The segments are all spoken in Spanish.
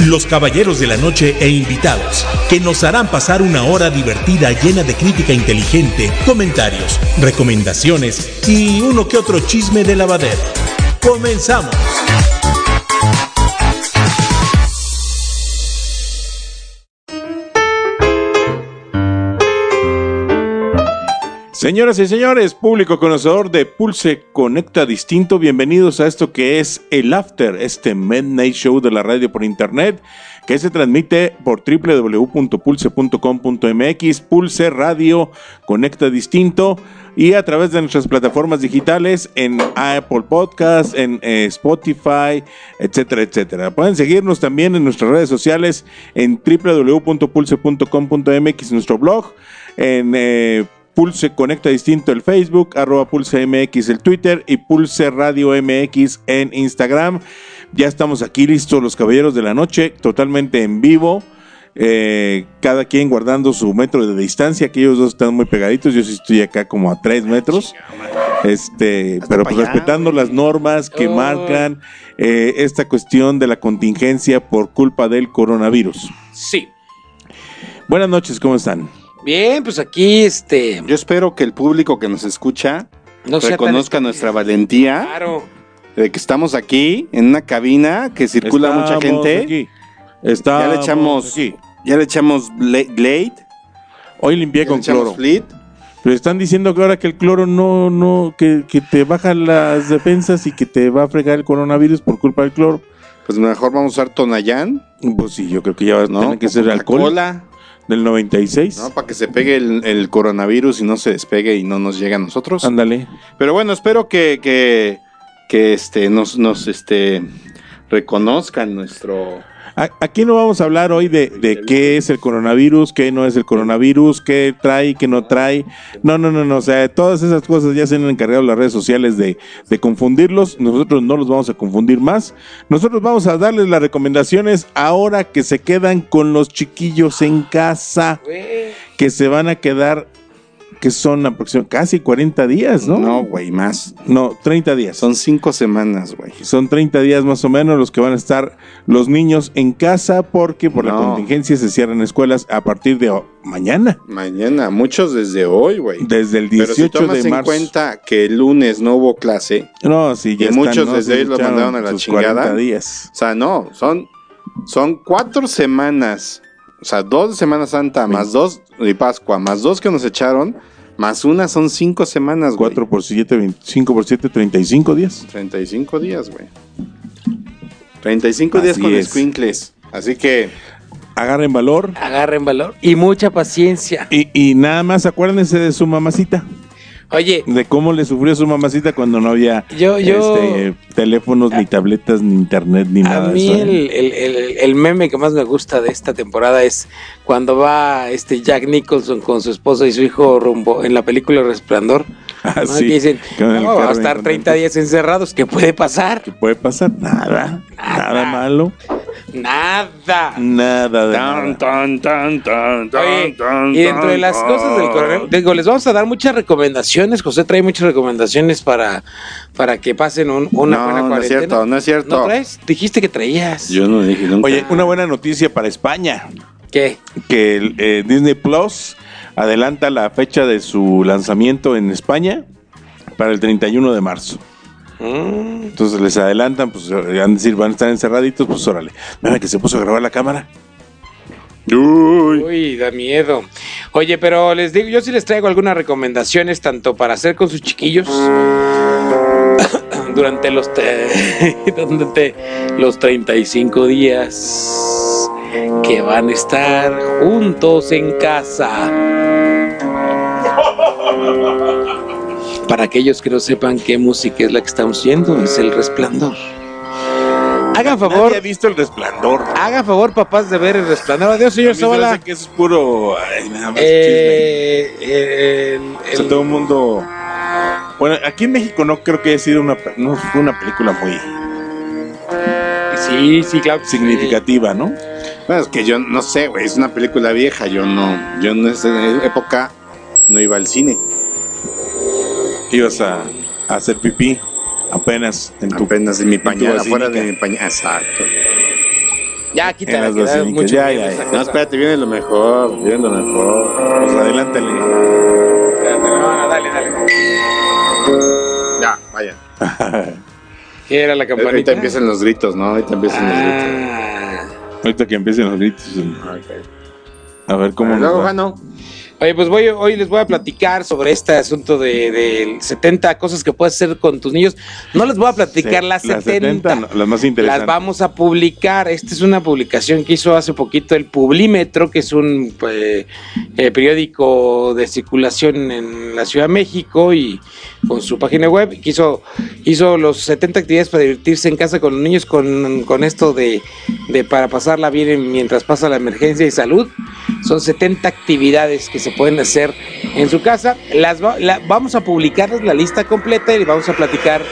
los caballeros de la noche e invitados, que nos harán pasar una hora divertida llena de crítica inteligente, comentarios, recomendaciones y uno que otro chisme de lavadero. ¡Comenzamos! Señoras y señores, público conocedor de Pulse Conecta Distinto, bienvenidos a esto que es el After, este Midnight Show de la radio por internet, que se transmite por www.pulse.com.mx, Pulse Radio Conecta Distinto y a través de nuestras plataformas digitales en Apple Podcast, en eh, Spotify, etcétera, etcétera. Pueden seguirnos también en nuestras redes sociales en www.pulse.com.mx, nuestro blog, en eh, Pulse Conecta Distinto el Facebook, arroba Pulse MX el Twitter y Pulse Radio MX en Instagram. Ya estamos aquí listos los Caballeros de la Noche, totalmente en vivo. Eh, cada quien guardando su metro de distancia, que ellos dos están muy pegaditos, yo sí estoy acá como a tres metros, este, pero pues respetando las normas que marcan eh, esta cuestión de la contingencia por culpa del coronavirus. Sí. Buenas noches, ¿cómo están? Bien, pues aquí este. Yo espero que el público que nos escucha No reconozca nuestra valentía Claro. de que estamos aquí en una cabina que circula mucha gente. aquí. Ya Estamos le echamos, aquí. ya le echamos Glade, Hoy limpié ya con le echamos cloro. Fleet. Pero están diciendo que ahora que el cloro no, no, que, que te baja las defensas y que te va a fregar el coronavirus por culpa del cloro. Pues mejor vamos a usar Tonayán, Pues sí, yo creo que ya va a ¿no? tener que ser alcohol Coca-Cola, del 96. ¿no? Para que se pegue el, el coronavirus y no se despegue y no nos llegue a nosotros. Ándale. Pero bueno, espero que, que, que este, nos, nos este, reconozcan nuestro... Aquí no vamos a hablar hoy de, de qué es el coronavirus, qué no es el coronavirus, qué trae, qué no trae. No, no, no, no. O sea, todas esas cosas ya se han encargado las redes sociales de, de confundirlos. Nosotros no los vamos a confundir más. Nosotros vamos a darles las recomendaciones ahora que se quedan con los chiquillos en casa, que se van a quedar, que son aproximadamente casi 40 días, ¿no? No, güey, más. No, 30 días. Son cinco semanas, güey. Son 30 días más o menos los que van a estar los niños en casa porque por la contingencia se cierran escuelas a partir de mañana, Mañana, muchos desde hoy, güey. desde el Pero si 18 tomas de en marzo. cuenta que el lunes no hubo clase, No, sí, ya y muchos están, ¿no? desde ahí lo mandaron a la sus chingada. 40 días. o sea, no, son, son cuatro semanas, o sea, dos de Semana Santa, más dos de Pascua, más dos que nos echaron, más una son cinco semanas, güey. 4 por 7, 25 por 7, 35 días. 35 días, güey. 35 días Así con es. squinkles. Así que, Agarren valor Agarren valor y mucha paciencia. y, y nada más acuérdense de su mamacita, Oye, de cómo le sufrió su mamacita cuando no había Yo- yo- este, teléfonos, ni tabletas, ni internet, ni a nada. de mí eso, ¿eh? el, el- el- el meme que más me gusta de esta temporada es cuando va este Jack Nicholson con su esposa y su hijo rumbo en la película Resplandor. Ah, ¿no? sí, Y dicen, con el "No, va a estar bien 30 contento". días encerrados. ¿Qué puede pasar? ¿Qué puede pasar? Nada, nada malo, Nada. nada de Tan, nada. tan, tan, tan, Oye, tan, y dentro de tan, las cosas del coronavirus, digo, les vamos a dar muchas recomendaciones. José trae muchas recomendaciones para, para que pasen un- una no, buena no es cuarentena. cierto, no es cierto. ¿No traes? Dijiste que traías. Yo no dije nunca. Oye, una buena noticia para España, ¿Qué? que el, eh, Disney Plus adelanta la fecha de su lanzamiento en España para el 31 de marzo. Mm, Entonces les adelantan, pues van a decir, van a estar encerraditos, pues órale. Mira que se puso a grabar la cámara. Uy. Uy, da miedo. Oye, pero les digo, yo sí les traigo algunas recomendaciones tanto para hacer con sus chiquillos durante los te- durante los 35 días que van a estar juntos en casa. Para aquellos que no sepan qué música es la que estamos oyendo, es El Resplandor. Hagan Nadie favor, ha visto el resplandor. hagan favor, papás, de ver el resplandor. Adiós, señor se Zavala. que eso es puro. ay, nada más Eh, chisme. el- O sea, todo el mundo. Bueno, aquí en México no creo que haya sido una, no fue una película muy sí, sí, claro. sí. significativa, ¿no? Bueno, es que yo no sé, güey, es una película vieja, yo no, yo en esa época no iba al cine, Ibas a, a hacer pipí apenas en tu. apenas en mi pañal, afuera de mi pañal, exacto. Ya, da basílicas, mucho ya, ya, ya. No, espérate, viene lo mejor, viene lo mejor. Pues adelántale. Espérate, no, no, dale, dale. Ya, vaya. ¿Qué era la campanita? Ahorita empiezan los gritos, ¿no? Ahorita empiezan los gritos. Ah. Ahorita que empiecen los gritos. A ver cómo. Luego. Jano. Oye, pues voy, hoy les voy a platicar sobre este asunto de, de 70 cosas que puedes hacer con tus niños. No les voy a platicar Sí, las 70. no, las más Las interesantes. vamos a publicar. Esta es una publicación que hizo hace poquito el Publímetro, que es un pues, eh, periódico de circulación en la Ciudad de México y con su página web. hizo, hizo los 70 actividades para divertirse en casa con los niños con, con esto de, de para pasarla bien en- mientras pasa la emergencia de salud. Son 70 actividades que se pueden hacer en su casa. Las la- vamos a publicarles la lista completa y vamos a platicar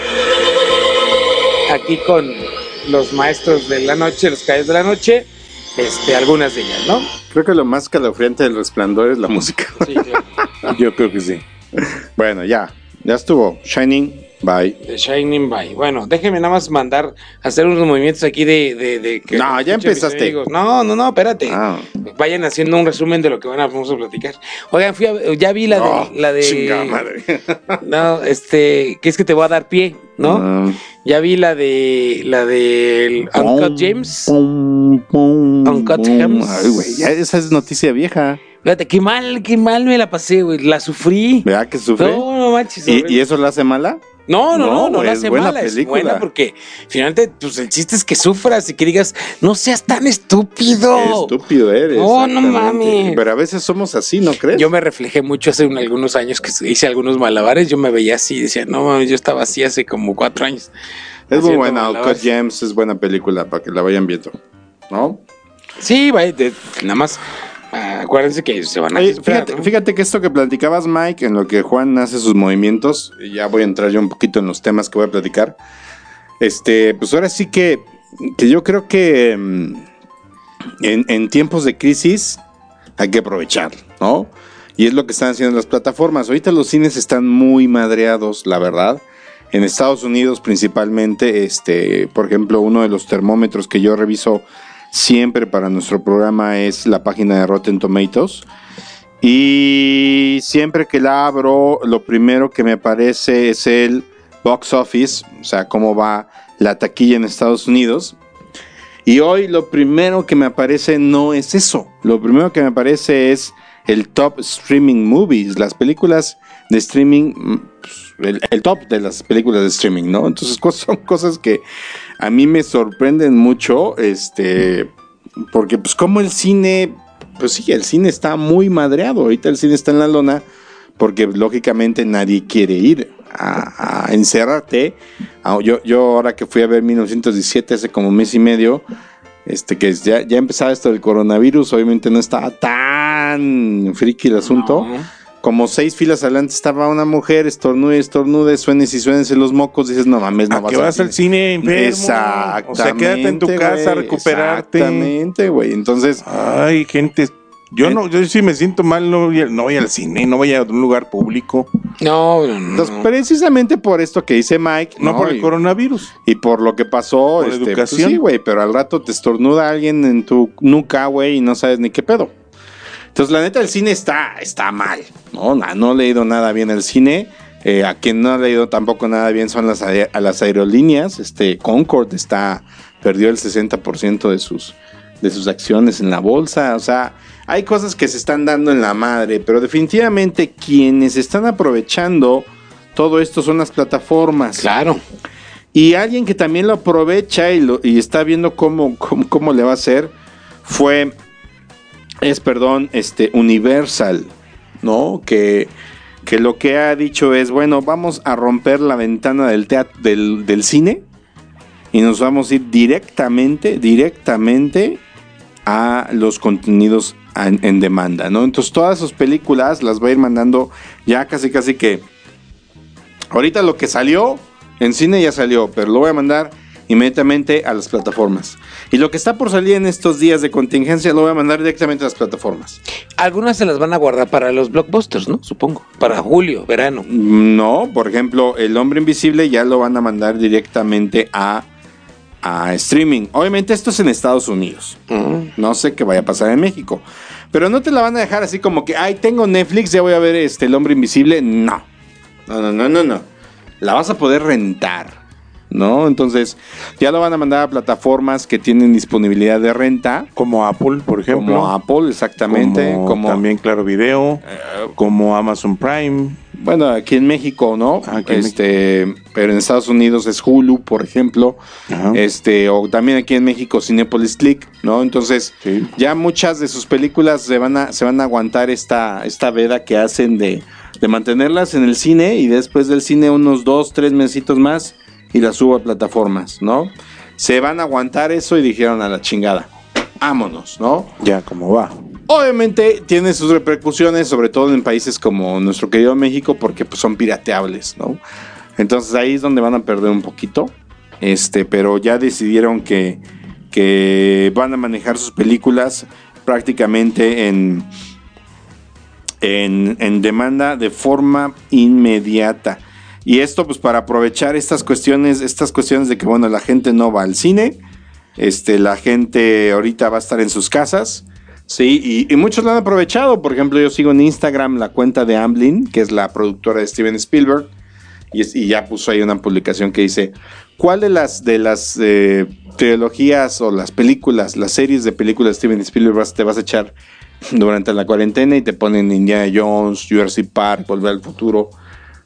aquí con los maestros de la noche, los calles de la noche, este, algunas de ellas, ¿no? Creo que lo más calofriante del resplandor es la música. Sí, claro. Yo creo que sí. Bueno, ya, ya estuvo. Shining, bye. The Shining By. Bueno, déjenme nada más mandar, hacer unos movimientos aquí de... de, de que No, ya empezaste. No, no, no, espérate. Ah, Vayan haciendo un resumen de lo que van a, vamos a platicar. Oigan, fui a- ya vi la de... la de chingada madre. No, este, que es que te voy a dar pie, ¿no? Ah. Ya vi la de... La de Uncut James. Pum, pum, Uncut pum. Gems. Ay, güey, ya esa es noticia vieja. Fíjate, qué mal, qué mal me la pasé, güey. La sufrí. ¿Verdad que sufre? No, no manches. ¿Y, y eso la hace mala? No, no, no, No, la es hace buena mala, es película. buena porque finalmente, pues el chiste es que sufras y que digas, no seas tan estúpido. Qué estúpido eres. No, no mames. Pero a veces somos así, ¿no crees? Yo me reflejé mucho hace un- algunos años que hice algunos malabares, yo me veía así, decía, no mames, yo estaba así hace como cuatro años. es muy buena. Uncut Gems es buena película para que la vayan viendo. ¿No? Sí, vaya, nada más, acuérdense que se van a Oye, fíjate, ¿no? fíjate que esto que platicabas, Mike, en lo que Juan hace sus movimientos, y ya voy a entrar yo un poquito en los temas que voy a platicar. Este, pues ahora sí que, que yo creo que mm, en, en tiempos de crisis hay que aprovechar, ¿no? Y es lo que están haciendo las plataformas. Ahorita los cines están muy madreados, la verdad. En Estados Unidos principalmente, este, por ejemplo, uno de los termómetros que yo reviso siempre para nuestro programa es la página de Rotten Tomatoes. Y siempre que la abro, lo primero que me aparece es el box office, o sea, cómo va la taquilla en Estados Unidos. Y hoy lo primero que me aparece no es eso. Lo primero que me aparece es el top streaming movies, las películas de streaming, mm, pues, el, top de las películas de streaming, ¿no? Entonces son cosas que a mí me sorprenden mucho, este, porque pues como el cine, pues sí, el cine está muy madreado, ahorita el cine está en la lona, porque lógicamente nadie quiere ir a, encerrarte. Ah, Yo, yo ahora que fui a ver 1917 hace como mes y medio, este que ya, ya empezaba esto del coronavirus, obviamente no estaba tan friki el asunto. Como seis filas adelante estaba una mujer, estornude, estornude, suenes y suenes los mocos, dices, no mames, no ¿A vas qué vas al cine enfermo? Exactamente. O sea, quédate en tu casa a recuperarte. Exactamente, güey. Entonces, Ay, gente. Yo no, yo sí me siento mal, no voy, al- no voy al cine, no voy a un lugar público. No, no, no. entonces, precisamente por esto que dice Mike, No, por el y, coronavirus. y por lo que pasó, Por este, educación. pues sí, güey, pero al rato te estornuda alguien en tu nuca, güey, y no sabes ni qué pedo. Entonces, la neta, el cine está, está mal, ¿no? No, no he leído nada bien el cine. Eh, a quien no ha leído tampoco nada bien son las, a las aerolíneas. Este, Concord está, perdió el 60% de sus, de sus acciones en la bolsa. O sea, hay cosas que se están dando en la madre, pero definitivamente quienes están aprovechando todo esto son las plataformas. Claro. Y alguien que también lo aprovecha y, lo, y está viendo cómo, cómo, cómo le va a hacer fue, es perdón, este Universal, ¿no? Que, que lo que ha dicho es, bueno, vamos a romper la ventana del, teat- del, del cine y nos vamos a ir directamente, directamente a los contenidos en, en demanda, ¿no? Entonces todas sus películas las va a ir mandando ya casi casi que ahorita lo que salió en cine ya salió, pero lo voy a mandar inmediatamente a las plataformas. Y lo que está por salir en estos días de contingencia lo voy a mandar directamente a las plataformas. Algunas se las van a guardar para los blockbusters, ¿no? Supongo. Para julio, verano. No, por ejemplo, El Hombre Invisible ya lo van a mandar directamente a, a streaming. Obviamente esto es en Estados Unidos. Mm. No sé qué vaya a pasar en México. Pero no te la van a dejar así como que, ay, tengo Netflix, ya voy a ver este El Hombre Invisible. No. No, no, no, no, no. La vas a poder rentar. ¿No? Entonces, ya lo van a mandar a plataformas que tienen disponibilidad de renta. Como Apple, por ejemplo. Como Apple, exactamente. Como, Como, también Claro Video. como Amazon Prime. Bueno, aquí en México, ¿no? En este, pero en Estados Unidos es Hulu, por ejemplo. Ajá. Este, o también aquí en México Cinepolis Click, ¿no? Entonces, Sí. ya muchas de sus películas se van a, se van a aguantar esta, esta veda que hacen de, de mantenerlas en el cine y después del cine unos dos, tres mesitos más y las subo a plataformas, ¿no? Se van a aguantar eso y dijeron a la chingada. Vámonos, ¿no? Ya, como va. Obviamente tiene sus repercusiones, sobre todo en países como nuestro querido México, porque pues, son pirateables, ¿no? Entonces ahí es donde van a perder un poquito. Este, pero ya decidieron que, que van a manejar sus películas prácticamente en, en, en demanda de forma inmediata. Y esto, pues, para aprovechar estas cuestiones, estas cuestiones de que, bueno, la gente no va al cine, este, la gente ahorita va a estar en sus casas. Sí, y, muchos lo han aprovechado. Por ejemplo, yo sigo en Instagram la cuenta de Amblin, que es la productora de Steven Spielberg, y, ya puso ahí una publicación que dice: ¿Cuál de las, de las eh, trilogías o las películas, las series de películas de Steven Spielberg te vas a echar durante la cuarentena? Y te ponen Indiana Jones, Jurassic Park, Volver al Futuro.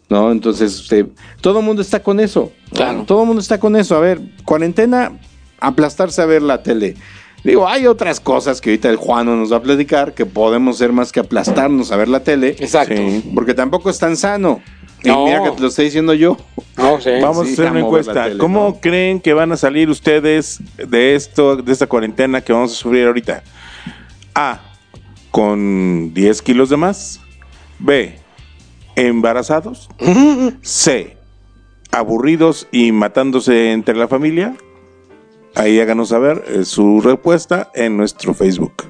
¿No? Entonces, este, todo el mundo está con eso. Claro. Todo el mundo está con eso. A ver, cuarentena, aplastarse a ver la tele. Digo, hay otras cosas que ahorita el Juan nos va a platicar que podemos hacer más que aplastarnos a ver la tele. Exacto. Sí. Porque tampoco es tan sano. No. Y mira que te lo estoy diciendo yo. No sé. Vamos sí, a hacer una encuesta. tele, ¿Cómo ¿no? creen que van a salir ustedes de esto, de esta cuarentena que vamos a sufrir ahorita? A. Con 10 kilos de más. B. Embarazados. C. Aburridos y matándose entre la familia. Ahí háganos saber eh, su respuesta en nuestro Facebook.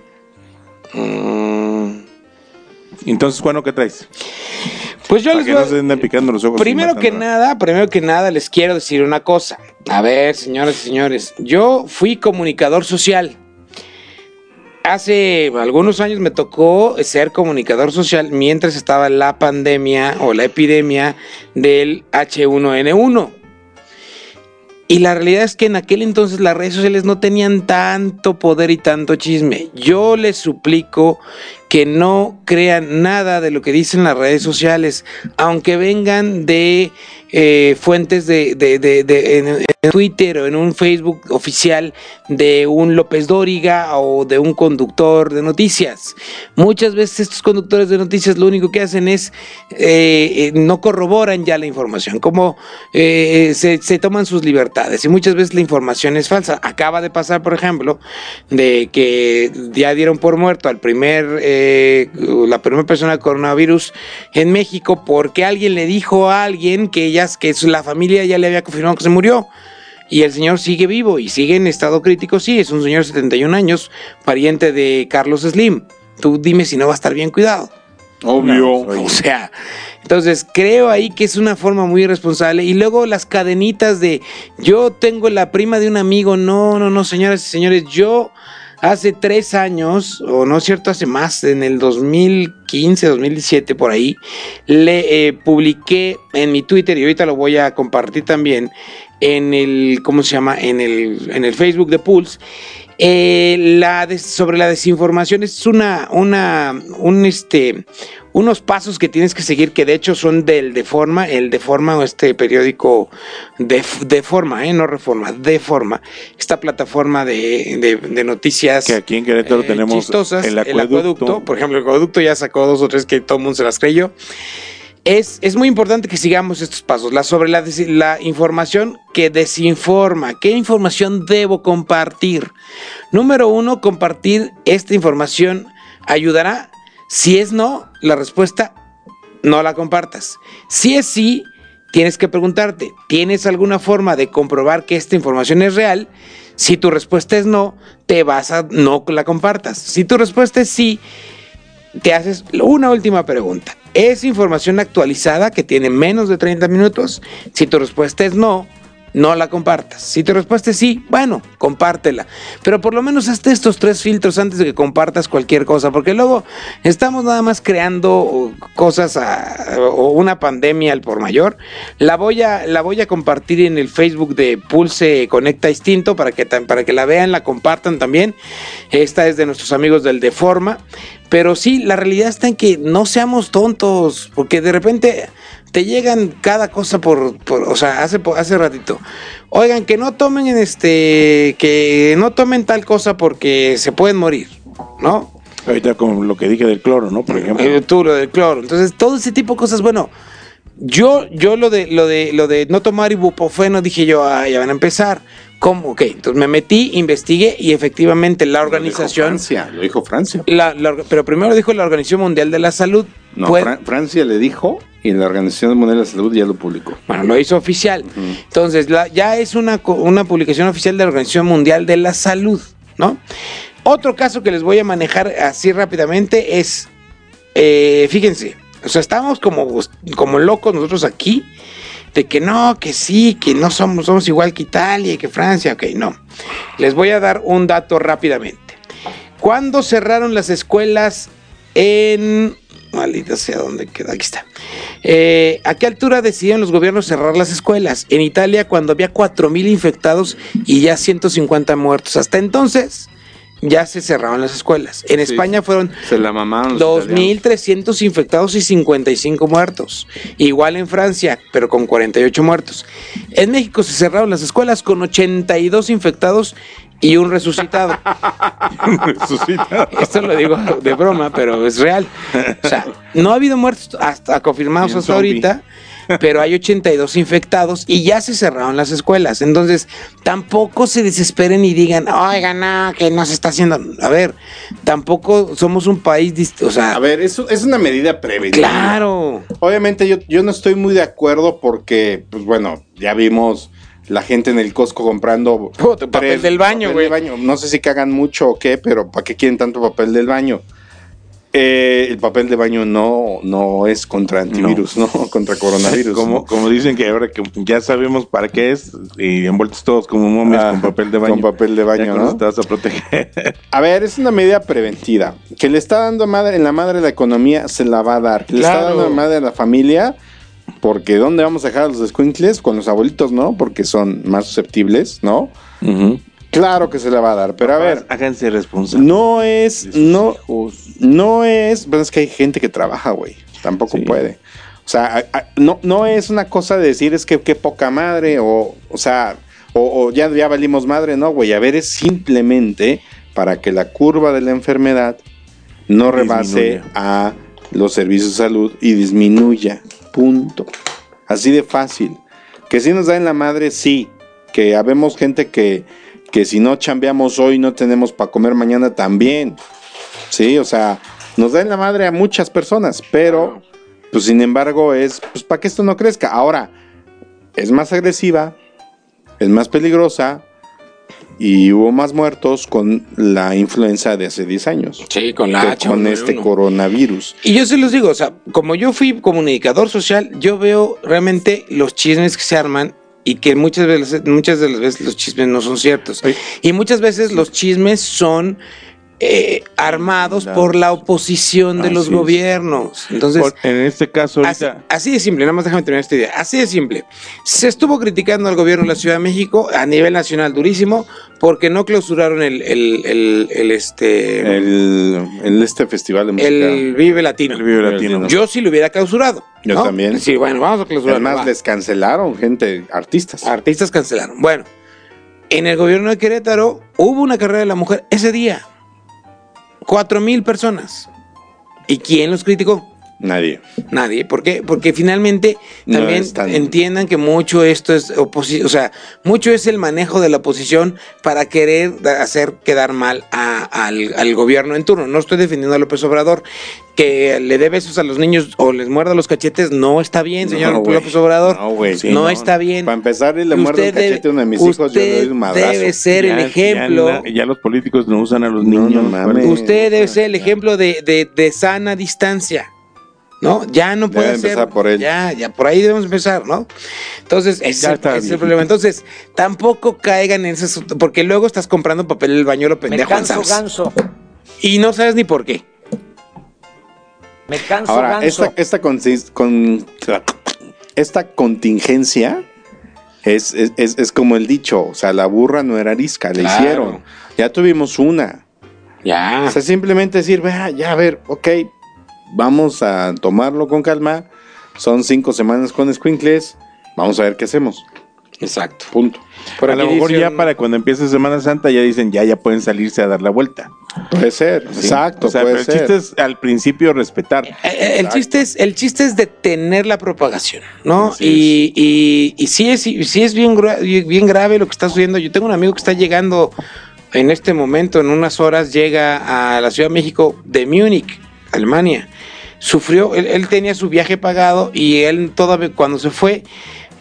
Mm, Entonces, Juan, ¿qué traes? Pues yo Para les que voy no a- se anden picando los ojos. Primero que nada, primero que nada les quiero decir una cosa. A ver, señoras y señores, yo fui comunicador social. Hace algunos años me tocó ser comunicador social mientras estaba la pandemia o la epidemia del H1N1. Y la realidad es que en aquel entonces las redes sociales no tenían tanto poder y tanto chisme. Yo les suplico que no crean nada de lo que dicen las redes sociales, aunque vengan de eh, fuentes de, de- de- de- en, Twitter o en un Facebook oficial de un López Dóriga o de un conductor de noticias. Muchas veces estos conductores de noticias lo único que hacen es eh, eh, no corroboran ya la información, como se, toman sus libertades y muchas veces la información es falsa. Acaba de pasar, por ejemplo, de que ya dieron por muerto al primer, la primera persona con coronavirus en México porque alguien le dijo a alguien que ella, que su- la familia ya le había confirmado que se murió. Y el señor sigue vivo y sigue en estado crítico, sí, es un señor de 71 años, pariente de Carlos Slim. Tú dime si no va a estar bien cuidado. Obvio. No, O sea, entonces creo ahí que es una forma muy irresponsable. Y luego las cadenitas de yo tengo la prima de un amigo. No, no, no, señoras y señores, yo hace tres años, o no es cierto, hace más, en el 2015, 2017, por ahí, le eh, publiqué en mi Twitter y ahorita lo voy a compartir también en el, ¿cómo se llama? En el, en el Facebook de Pulse. Eh, la des- sobre la desinformación es una, una, un este, unos pasos que tienes que seguir que de hecho son del Deforma, el Deforma o este periódico de, Deforma, eh, no Reforma, Deforma, esta plataforma de, de- de noticias Que aquí en Querétaro eh, tenemos chistosas, el acueducto. Por ejemplo, el acueducto ya sacó dos o tres que todo el mundo se las creyó. Es, es muy importante que sigamos estos pasos. La, sobre la, la información que desinforma. ¿Qué información debo compartir? Número uno, compartir esta información ayudará. Si es no, la respuesta no la compartas. Si es sí, tienes que preguntarte, ¿tienes alguna forma de comprobar que esta información es real? Si tu respuesta es no, te vas a no la compartas. Si tu respuesta es sí, te haces una última pregunta. ¿Es información actualizada que tiene menos de 30 minutos? Si tu respuesta es no, no la compartas. Si tu respuesta es sí, bueno, compártela. Pero por lo menos hazte estos tres filtros antes de que compartas cualquier cosa, porque luego estamos nada más creando cosas o una pandemia al por mayor. La voy a, la voy a compartir en el Facebook de Pulse Conecta Instinto para que, para que la vean, la compartan también. Esta es de nuestros amigos del Deforma. Pero sí, la realidad está en que no seamos tontos, porque de repente te llegan cada cosa por, por- o sea, hace, hace ratito. Oigan, que no tomen en este, que no tomen tal cosa porque se pueden morir, ¿no? Ahorita con lo que dije del cloro, ¿no? Por ejemplo. Eh, tú lo del cloro. Entonces, todo ese tipo de cosas, bueno, yo, yo lo de, lo de, lo de no tomar ibuprofeno, dije yo, ah, ya van a empezar. ¿Cómo? Ok, entonces me metí, investigué y efectivamente la organización, Lo dijo Francia, lo dijo Francia. la- la orga- pero primero dijo la Organización Mundial de la Salud. No, Fran- Francia le dijo y la Organización Mundial de la Salud ya lo publicó. Bueno, lo hizo oficial. Entonces, la- ya es una, una publicación oficial de la Organización Mundial de la Salud, ¿no? Otro caso que les voy a manejar así rápidamente es, eh, fíjense, o sea, estamos como, como locos nosotros aquí, de que no, que sí, que no somos, somos igual que Italia que Francia, ok, no. Les voy a dar un dato rápidamente. ¿Cuándo cerraron las escuelas en... Maldita sea, ¿dónde queda? Aquí está. Eh, ¿A qué altura decidieron los gobiernos cerrar las escuelas? En Italia, cuando había 4.000 infectados y ya 150 muertos. Hasta entonces, ya se cerraron las escuelas. En Sí. España fueron Se la mamaron. los italianos. 2.300 infectados y 55 muertos. Igual en Francia, pero con 48 muertos. En México se cerraron las escuelas con 82 infectados y un resucitado. Resucitado. Esto lo digo de broma, pero es real. O sea, no ha habido muertos hasta confirmados hasta zombie. ahorita, pero hay 82 infectados y ya se cerraron las escuelas. Entonces, tampoco se desesperen y digan, oigan, no, que no se está haciendo. A ver, tampoco somos un país, dist- o sea, A ver, eso es una medida preventiva. claro. Obviamente yo, yo no estoy muy de acuerdo porque, pues bueno, ya vimos la gente en el Costco comprando Puta, papel del baño, papel güey. del baño. No sé si cagan mucho o qué, pero ¿para qué quieren tanto papel del baño? Eh, el papel de baño no, no es contra antivirus, no, contra coronavirus. Como, ¿no? como dicen que ahora que ya sabemos para qué es, y envueltos todos como momias Ah, con papel de baño. con papel de baño, ¿no? te vas a proteger. A ver, es una medida preventiva. Que le está dando madre, en la madre la economía, se la va a dar. Que Le está dando madre a la familia, porque ¿dónde vamos a dejar a los escuincles? Con los abuelitos, ¿no? Porque son más susceptibles, ¿no? Claro que se la va a dar, pero a ver, Háganse responsables. no es, no, hijos. no es, pero es que hay gente que trabaja, güey. Tampoco Sí. puede. O sea, a- a- no, no es una cosa de decir es que qué poca madre, o, o sea, o, o ya, ya valimos madre, no, güey. A ver, es simplemente para que la curva de la enfermedad no rebase Disminuya. a los servicios de salud y disminuya. Punto. Así de fácil. Que si nos da en la madre, sí. Que habemos gente que, que si no chambeamos hoy no tenemos para comer mañana también. Sí, o sea, nos da en la madre a muchas personas, pero pues sin embargo es pues para que esto no crezca. Ahora, es más agresiva, es más peligrosa y hubo más muertos con la influenza de hace 10 años. Sí, con la con este coronavirus. Y yo se los digo, o sea, como yo fui comunicador social, yo veo realmente los chismes que se arman y que muchas veces, muchas de las veces los chismes no son ciertos. Oye. Y muchas veces los chismes son eh, armados por la oposición de Así los es. gobiernos. Entonces, Por- en este caso, Así, ahorita. así de simple, nada más déjame terminar esta idea. Así de simple. Se estuvo criticando al gobierno de la Ciudad de México a nivel nacional durísimo porque no clausuraron el, el, el, el, este El, este festival de música. el Vive Latino. El Vive Latino. Yo sí lo hubiera clausurado. Yo ¿no? también. Sí, bueno, vamos a clausurar. Además, les cancelaron gente, artistas. Artistas cancelaron. Bueno, en el gobierno de Querétaro hubo una carrera de la mujer ese día. Cuatro mil personas. ¿Y quién los criticó? Nadie. Nadie. ¿Por qué? Porque finalmente también tan- entiendan que mucho esto es oposición, o sea, mucho es el manejo de la oposición para querer hacer quedar mal a- al, al gobierno en turno. No estoy defendiendo a López Obrador. Que le dé besos a los niños o les muerda los cachetes, no está bien, señor No. López Obrador. No, güey. Sí, no, no. está bien. Para empezar, le Y muerde un usted debe- cachete a uno de mis hijos, yo le doy usted un madrazo. debe ser el ejemplo. Ya, ya los políticos no usan a los niños. no mames. ¿vale? Usted debe ser el ejemplo de, de- de sana distancia. ¿No? Ya no puede Debe ser. empezar por él. Ya, ya, por ahí debemos empezar, ¿no? Entonces, ese, Ya está ese es el problema. Entonces, tampoco caigan en ese. Porque luego estás comprando papel del baño lo Me pendejo. canso ganso. Y no sabes ni por qué. Me canso Ahora, ganso. esta, esta, con, esta contingencia es, es, es- es como el dicho, o sea, la burra no era arisca, le Claro. hicieron. Ya tuvimos una. Ya. O sea, simplemente decir, "Vea, ya a ver, ok, vamos a tomarlo con calma. Son cinco semanas con squinkles. Vamos a ver qué hacemos. Exacto. Punto. Por a lo mejor ya para cuando empiece Semana Santa ya dicen ya ya pueden salirse a dar la vuelta. Puede ser, ¿sí? exacto, O sea, puede pero el ser. chiste es al principio respetar. Eh, eh, El chiste, es, el chiste es detener la propagación, ¿no? Así Y, y, y sí es, sí es bien grave lo que está sucediendo. Yo tengo un amigo que está llegando en este momento, en unas horas, llega a la Ciudad de México de Múnich, Alemania. Sufrió, él, él tenía su viaje pagado y él todavía cuando se fue,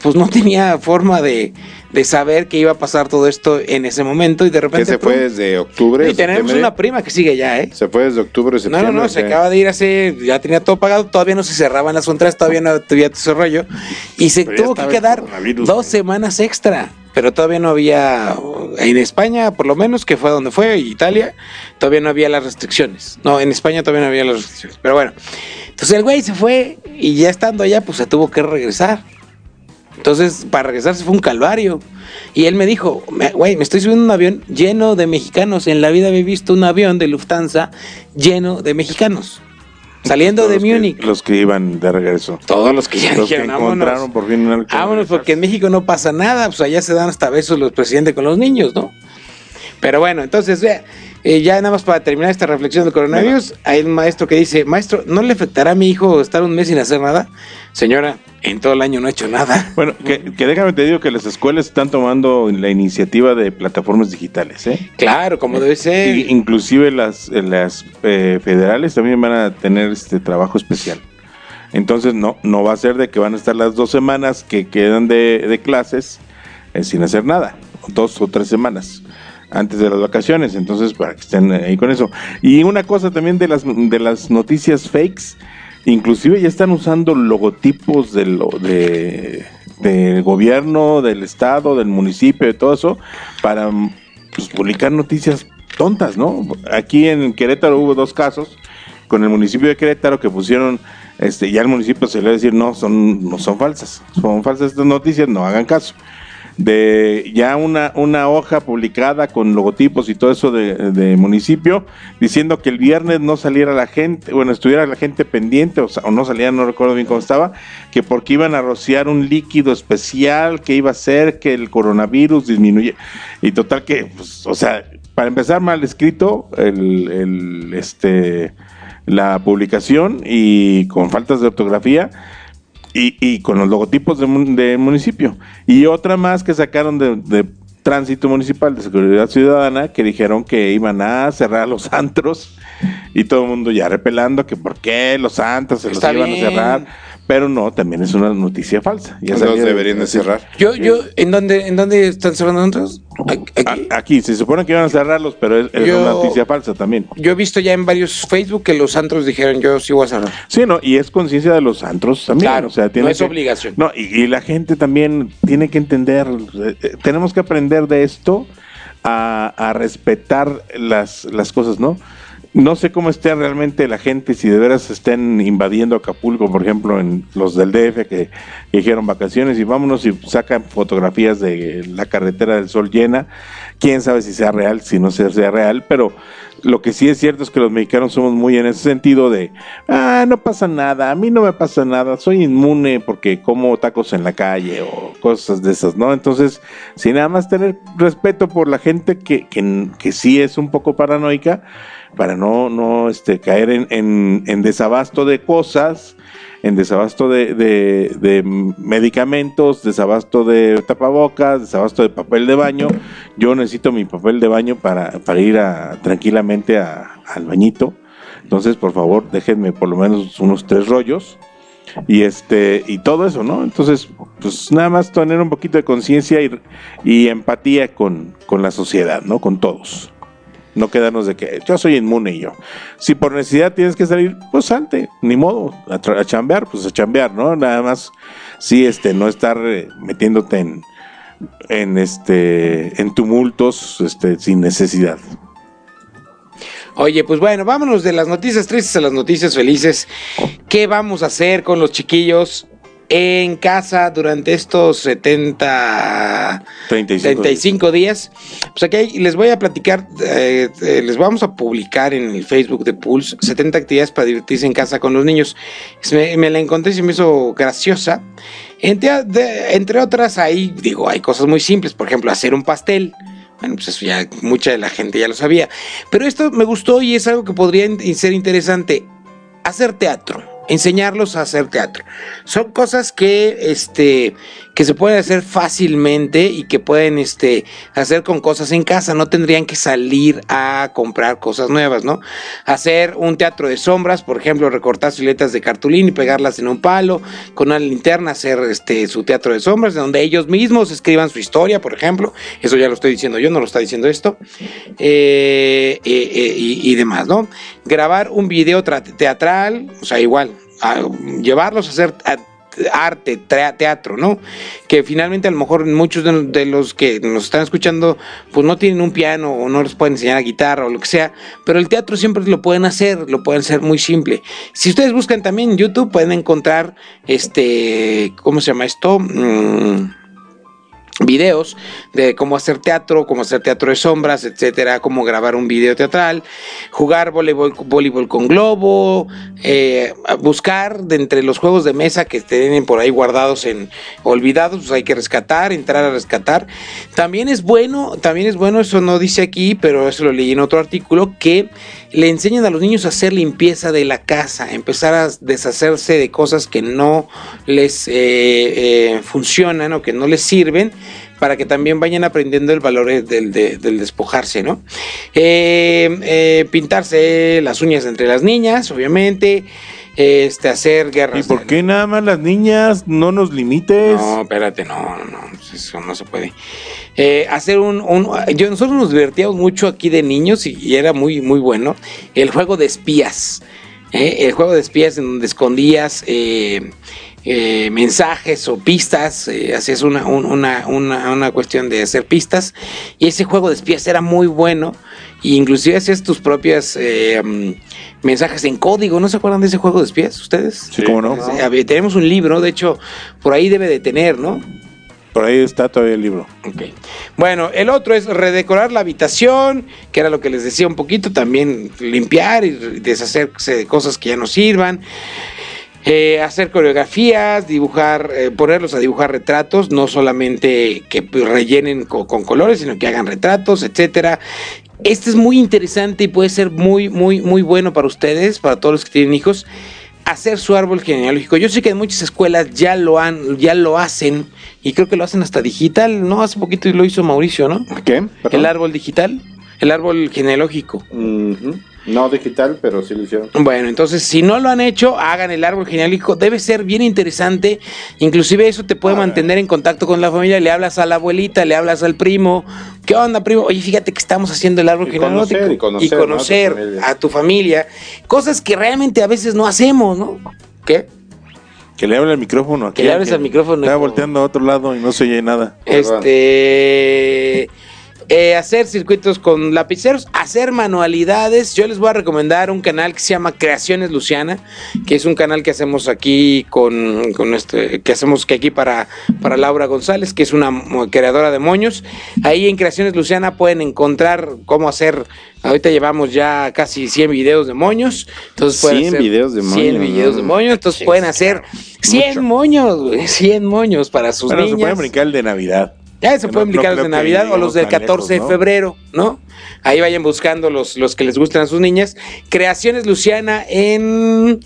pues no tenía forma de, de saber que iba a pasar todo esto en ese momento y de que repente... se fue desde octubre. y tenemos una prima que sigue ya, ¿eh? Se fue desde octubre, No, septiembre. no, no, se ¿qué? acaba de ir hace, ya tenía todo pagado, todavía no se cerraban las fronteras, todavía no había ese rollo. Y se Pero tuvo que quedar dos semanas extra. Pero todavía no había, en España por lo menos, que fue donde fue, Italia, todavía no había las restricciones. No, en España todavía no había las restricciones. Pero bueno, entonces el güey se fue y ya estando allá, pues se tuvo que regresar. Entonces, para regresarse fue un calvario. Y él me dijo, "Me- güey, me estoy subiendo un avión lleno de mexicanos. En la vida había visto un avión de Lufthansa lleno de mexicanos. Saliendo de que- Múnich. los que iban de regreso. Todos los que ya Los que dijeron, vámonos. encontraron por fin una Vámonos, porque en México no pasa nada. Pues allá se dan hasta besos los presidentes con los niños, ¿no? Pero bueno, entonces, eh, ya nada más para terminar esta reflexión del coronavirus, hay un maestro que dice, maestro, ¿no le afectará a mi hijo estar un mes sin hacer nada? Señora, en todo el año no he hecho nada. Bueno, que, que déjame te digo que las escuelas están tomando la iniciativa de plataformas digitales, ¿eh? Claro, como debe ser. Y inclusive las, las eh, federales también van a tener este trabajo especial. Entonces no, no va a ser de que van a estar las dos semanas que quedan de, de clases eh, sin hacer nada, dos o tres semanas antes de las vacaciones, entonces para que estén ahí con eso. Y una cosa también de las, de las noticias fakes, inclusive ya están usando logotipos de lo, de, del gobierno, del estado, del municipio, de todo eso, para pues, publicar noticias tontas, ¿no? Aquí en Querétaro hubo dos casos con el municipio de Querétaro que pusieron, este, ya el municipio se le va a decir, no, son, no son falsas, son falsas estas noticias, no hagan caso. De ya una, una hoja publicada con logotipos y todo eso de, municipio, diciendo que el viernes no saliera la gente, bueno, estuviera la gente pendiente, o, sea, o no salía, no recuerdo bien cómo estaba, que porque iban a rociar un líquido especial que iba a hacer que el coronavirus disminuya. Y total que, pues, o sea, para empezar mal escrito el, este, la publicación y con faltas de ortografía y, y con los logotipos de, mun- de municipio. Y otra más que sacaron de, de tránsito municipal de seguridad ciudadana que dijeron que iban a cerrar los antros y todo el mundo ya repelando que por qué los antros se los iban bien. a cerrar. Pero no, también es una noticia falsa. Ya deberían de cerrar. Yo, yo, ¿en dónde, en dónde están cerrando nosotros? Aquí. A- Aquí se supone que iban a cerrarlos, pero es, es Yo- una noticia falsa también. Yo he visto ya en varios Facebook que los antros dijeron, yo sí voy a cerrar. Sí, no, y es conciencia de los antros también. Claro, o sea, tiene no es que- obligación. No, y, y la gente también tiene que entender, eh, eh, tenemos que aprender de esto a, a respetar las, las cosas, ¿no? No sé cómo esté realmente la gente, si de veras estén invadiendo Acapulco, por ejemplo, en los del DF que, que dijeron vacaciones y vámonos y sacan fotografías de la carretera del sol llena. Quién sabe si sea real, si no sea, sea real, pero lo que sí es cierto es que los mexicanos somos muy en ese sentido de, ah, no pasa nada, a mí no me pasa nada, soy inmune porque como tacos en la calle o cosas de esas, ¿no? Entonces, sin nada más tener respeto por la gente que, que, que sí es un poco paranoica, para no no, este, caer en, en, en desabasto de cosas, en desabasto de, de- de medicamentos, desabasto de tapabocas, desabasto de papel de baño. Yo necesito mi papel de baño para, para ir a, tranquilamente a- al bañito. Entonces, por favor, déjenme por lo menos unos tres rollos y este y todo eso, ¿no? Entonces, pues nada más tener un poquito de conciencia y, y empatía con, con la sociedad, ¿no? Con todos. No quedarnos de que yo soy inmune y yo. Si por necesidad tienes que salir, pues salte, ni modo, a, a chambear, pues a chambear, ¿no? Nada más, sí, este, no estar eh, metiéndote en, en este, en tumultos, este, sin necesidad. Oye, pues bueno, vámonos de las noticias tristes a las noticias felices. ¿Qué vamos a hacer con los chiquillos en casa durante estos 70, 35. 35 días? Pues aquí les voy a platicar, eh, eh, les vamos a publicar en el Facebook de Pulse 70 actividades para divertirse en casa con los niños. Me, me la encontré y se me hizo graciosa. Entre, de- entre otras, ahí digo, hay cosas muy simples, por ejemplo, hacer un pastel. Bueno, pues eso ya mucha de la gente ya lo sabía. Pero esto me gustó y es algo que podría ser interesante. Hacer teatro, enseñarlos a hacer teatro. Son cosas que, este, que se pueden hacer fácilmente y que pueden este, hacer con cosas en casa. No tendrían que salir a comprar cosas nuevas, ¿no? Hacer un teatro de sombras, por ejemplo, recortar siluetas de cartulín y pegarlas en un palo, con una linterna hacer este, su teatro de sombras, donde ellos mismos escriban su historia, por ejemplo. Eso ya lo estoy diciendo yo, no lo está diciendo esto. Eh, eh, eh, y, demás, ¿no? Grabar un video tra- teatral, o sea, igual, llevarlos a hacer arte, teatro, ¿no? Que finalmente a lo mejor muchos de, de los que nos están escuchando pues no tienen un piano o no les pueden enseñar a guitarra o lo que sea, pero el teatro siempre lo pueden hacer, lo pueden hacer muy simple. Si ustedes buscan también en YouTube pueden encontrar este, ¿cómo se llama esto? Mm, videos de cómo hacer teatro, cómo hacer teatro de sombras, etcétera, cómo grabar un video teatral, jugar voleibol, voleibol con globo, eh, buscar de entre los juegos de mesa que tienen por ahí guardados en olvidados, pues hay que rescatar, entrar a rescatar. También es bueno, también es bueno, eso no dice aquí, pero eso lo leí en otro artículo, que le enseñan a los niños a hacer limpieza de la casa, empezar a deshacerse de cosas que no les eh, eh, funcionan o que no les sirven para que también vayan aprendiendo el valor eh, del, de- del despojarse, ¿no? Eh, pintarse las uñas entre las niñas, obviamente, este, hacer guerras. ¿Y por qué nada más las niñas? No nos limites. No, espérate, no, no, no, pues eso no se puede. Eh, hacer un, un- yo nosotros nos divertíamos mucho aquí de niños y, y era muy, muy bueno. El juego de espías, ¿eh? el juego de espías en donde escondías eh, eh, mensajes o pistas, eh, hacías una, un- una, una, una cuestión de hacer pistas y ese juego de espías era muy bueno. E inclusive hacías tus propias eh, mm, mensajes en código. ¿No se acuerdan de ese juego de espías ustedes? Sí, cómo no. Tenemos un libro, de hecho, por ahí debe de tener, ¿no? Por ahí está todavía el libro. Bueno, el otro es redecorar la habitación, que era lo que les decía un poquito, también limpiar y deshacerse de cosas que ya no sirvan. Eh, hacer coreografías, dibujar, eh, ponerlos a dibujar retratos, no solamente que rellenen co- con colores, sino que hagan retratos, etcétera. Este es muy interesante y puede ser muy, muy, muy bueno para ustedes, para todos los que tienen hijos, hacer su árbol genealógico. Yo sé que en muchas escuelas ya lo han, ya lo hacen y creo que lo hacen hasta digital, ¿no? Hace poquito lo hizo Mauricio, ¿no? ¿Qué? Perdón. El árbol digital, el árbol genealógico. No digital, pero sí lo hicieron. Bueno, entonces si no lo han hecho, hagan el árbol genealógico. Debe ser bien interesante. Inclusive eso te puede mantener en contacto con la familia. Le hablas a la abuelita, le hablas al primo. ¿Qué onda, primo? Oye, fíjate que estamos haciendo el árbol Y genealógico. conocer, y conocer, ¿no? a tu conocer familia. a tu familia. Cosas que realmente a veces no hacemos, ¿no? ¿Qué? Que le hable al micrófono. Que le hables al micrófono, Estaba volteando a otro lado y no se oye nada. Perdón. Este. Eh, hacer circuitos con lapiceros, hacer manualidades. Yo les voy a recomendar un canal que se llama Creaciones Luciana, que es un canal que hacemos aquí con, con este, que hacemos que aquí para, para Laura González, que es una creadora de moños. Ahí en Creaciones Luciana pueden encontrar cómo hacer. Ahorita llevamos ya casi 100 videos de moños. Entonces pueden 100 hacer videos de 100 moños, videos de moños. Entonces pueden hacer 100 moños, güey, 100 moños para sus Bueno, se niñas. puede brincar el de Navidad. Ya se pueden no aplicar los de Navidad o los del tan 14 lejos, de febrero, ¿no? Ahí vayan buscando los, los que les gustan a sus niñas. Creaciones Luciana en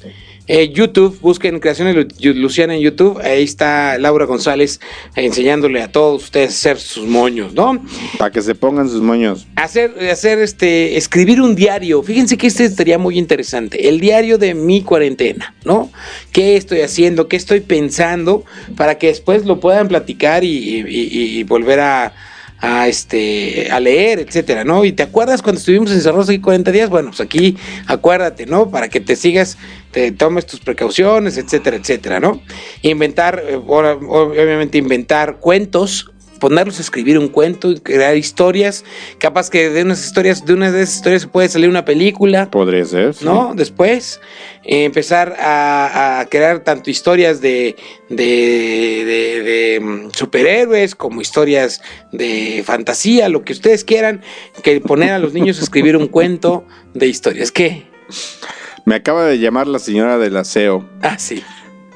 eh, YouTube, busquen Creaciones Lu- Luciana en YouTube. Ahí está Laura González enseñándole a todos ustedes a hacer sus moños, ¿no? Para que se pongan sus moños. Hacer, hacer este, escribir un diario. Fíjense que este estaría muy interesante. El diario de mi cuarentena, ¿no? ¿Qué estoy haciendo? ¿Qué estoy pensando? Para que después lo puedan platicar y, y- y- y volver a, a, este, a leer, etcétera, ¿no? Y te acuerdas cuando estuvimos encerrados aquí 40 días, bueno, pues aquí acuérdate, ¿no? Para que te sigas, te tomes tus precauciones, etcétera, etcétera, ¿no? Inventar, eh, obviamente inventar cuentos, ponerlos a escribir un cuento, crear historias, capaz que de unas historias, de una de esas historias puede salir una película, Podría ser. sí. ¿no? Después eh, empezar a, a crear tanto historias de, de, de- de, mm, superhéroes como historias de fantasía, lo que ustedes quieran, que poner a los niños a escribir un cuento de historias. ¿Qué? Me acaba de llamar la señora del aseo. Ah, sí.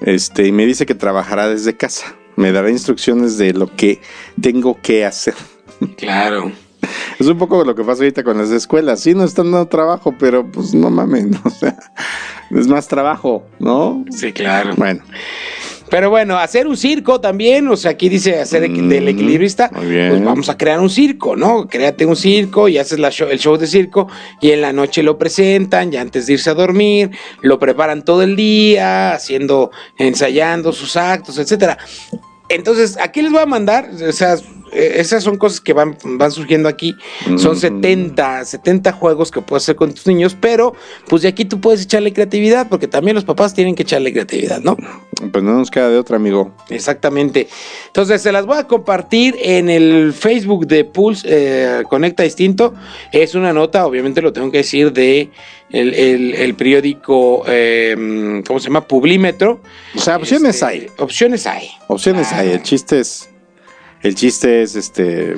Este, y me dice que trabajará desde casa. Me dará instrucciones de lo que tengo que hacer. Claro. Es un poco lo que pasa ahorita con las escuelas. Sí, nos están dando trabajo, pero pues no mamen. O sea, es más trabajo, ¿no? Sí, claro. Bueno, Pero bueno, hacer un circo también, o sea, aquí dice hacer Mm, del equilibrista, pues vamos a crear un circo, ¿no? Créate un circo y haces la show- el show de circo y en la noche lo presentan, ya antes de irse a dormir, lo preparan todo el día, haciendo, ensayando sus actos, etcétera. Entonces, aquí les voy a mandar, o sea, esas son cosas que van, van surgiendo aquí. Son Mm. 70, 70 juegos que puedes hacer con tus niños, pero pues de aquí tú puedes echarle creatividad, porque también los papás tienen que echarle creatividad, ¿no? pues no nos queda de otra, amigo. Exactamente. Entonces se las voy a compartir en el Facebook de Pulse eh, Conecta Distinto. Es una nota, obviamente lo tengo que decir, de el, el- el periódico, eh, ¿cómo se llama? Publímetro. O sea, opciones Este, hay. Opciones hay. Opciones Ah. hay. El chiste es. El chiste es este.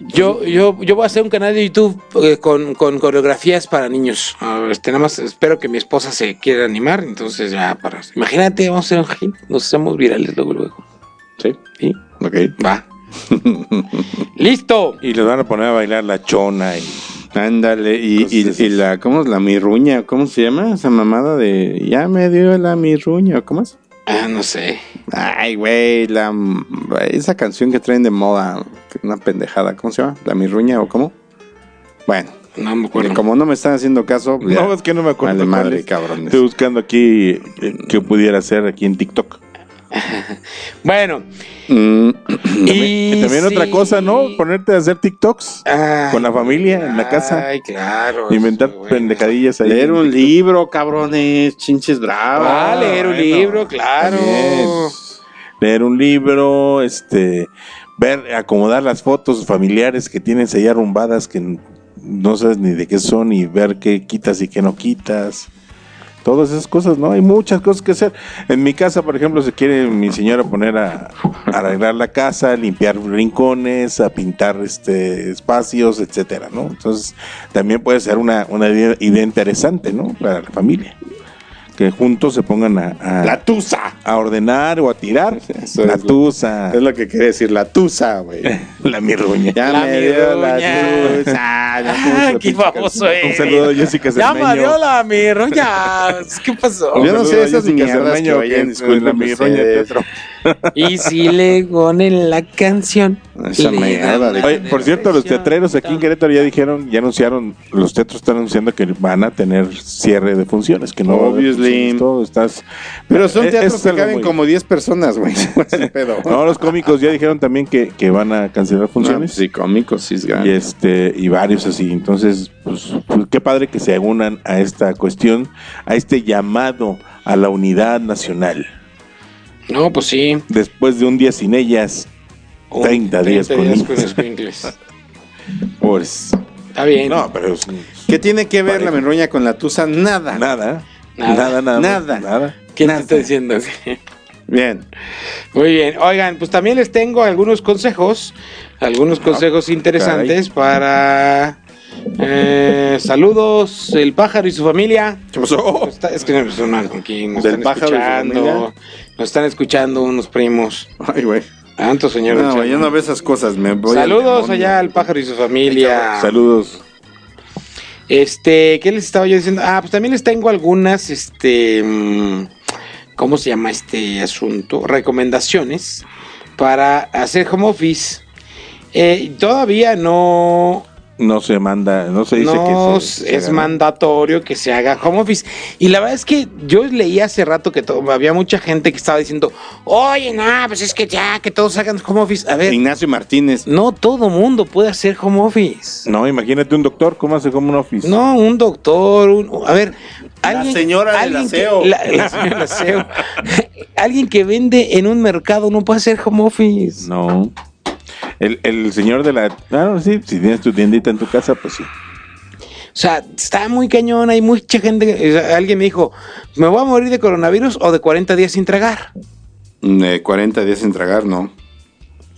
Yo, yo, yo voy a hacer un canal de YouTube eh, con, con coreografías para niños. A ver, este, nada más espero que mi esposa se quiera animar. Entonces ya para... Imagínate, vamos a hacer un hit, nos hacemos virales luego, luego. Sí. ¿Sí? Ok. Va. Listo. Y les van a poner a bailar la chona y Ándale. Y, y, la. ¿Cómo es la mirruña? ¿Cómo se llama? Esa mamada de. Ya me dio la mirruña. ¿Cómo es? Ah, no sé. Ay, güey, la esa canción que traen de moda, una pendejada, ¿cómo se llama? ¿La mirruña o cómo? Bueno, No me acuerdo. como no me están haciendo caso, ya. No, es que no me acuerdo. Madre, cabrones. Estoy buscando aquí eh, qué pudiera ser aquí en TikTok. Bueno, Mm, y también otra cosa, ¿no? Ponerte a hacer TikToks Ay, con la familia en la casa. Ay, claro. Inventar bueno. pendejadillas ahí. leer un libro, cabrones, chinches bravos. Ah, leer un bueno, libro, claro. También. Leer un libro, este, ver, acomodar las fotos familiares que tienes ahí arrumbadas que no sabes ni de qué son y ver qué quitas y qué no quitas. Todas esas cosas, ¿no? Hay muchas cosas que hacer. En mi casa, por ejemplo, se quiere mi señora poner a, arreglar la casa, limpiar rincones, a pintar este espacios, etcétera, ¿no? Entonces, también puede ser una, una idea interesante, ¿no? Para la familia. Que juntos se pongan a, a- La tusa. a ordenar o a tirar. Eso la es lo- tusa, Es lo que quiere decir, la tusa, güey. la mirruña. Ya La me dio la mirruña. tusa. Ah, la qué famoso canción. Un es. saludo a Jessica Ya me Cermeño. dio la mirroña. ¿Qué pasó? Yo no sé esas mierdas Cermeño, que oyen, disculpen la mirruña teatro. Y si le ponen la canción. Esa le mierda dan de- la Oye, por cierto, los teatreros aquí en Querétaro ya dijeron, ya anunciaron, los teatros están anunciando que van a tener cierre de funciones, que no Obviously. todo estás... Pero son teatros es que caben muy- como 10 personas, güey. No, los cómicos ya dijeron también que, que van a cancelar No, funciones. sí, cómicos, sí, es y este y varios así entonces pues, pues, qué padre que se unan a esta cuestión a este llamado a la unidad nacional No, pues sí. después de un día sin ellas 30 días con niños. escuincles. pues Está bien. no pero es- ¿Qué tiene que ver la menruña con la tusa? Nada. nada Nada. nada nada Nada. nada ¿Quién te está diciendo? Bien. Muy bien. Oigan, pues también les tengo algunos consejos, algunos consejos interesantes para eh, saludos, el pájaro y su familia. ¿Qué pasó? Está- es que nos, son aquí, nos Del pájaro y su familia. Nos están escuchando unos primos. Ay, güey. Tanto, señor. No, yo no veo esas cosas. Me voy al Saludos allá al pájaro y su familia. Saludos. Este, ¿qué les estaba yo diciendo? Ah, pues también les tengo algunas, este, mm, ¿cómo se llama este asunto? Recomendaciones para hacer home office. Eh, todavía no, No se manda, no se dice no que se- se es mandatorio que se haga home office. Y la verdad es que yo leí hace rato que to- había mucha gente que estaba diciendo, oye, no, pues es que ya, que todos hagan home office. A ver, Ignacio Martínez. no todo mundo puede hacer home office. No, imagínate un doctor, ¿cómo hace como un office? No, un doctor, un- a ver, alguien, señora del alguien aseo. Que, la, la señora del aseo. alguien que vende en un mercado no puede hacer home office. No. El, el señor de la... Claro, sí, si tienes tu tiendita en tu casa, pues sí. O sea, está muy cañón, hay mucha gente. alguien me dijo, ¿me voy a morir de coronavirus o de 40 días sin tragar? De 40 días sin tragar, no.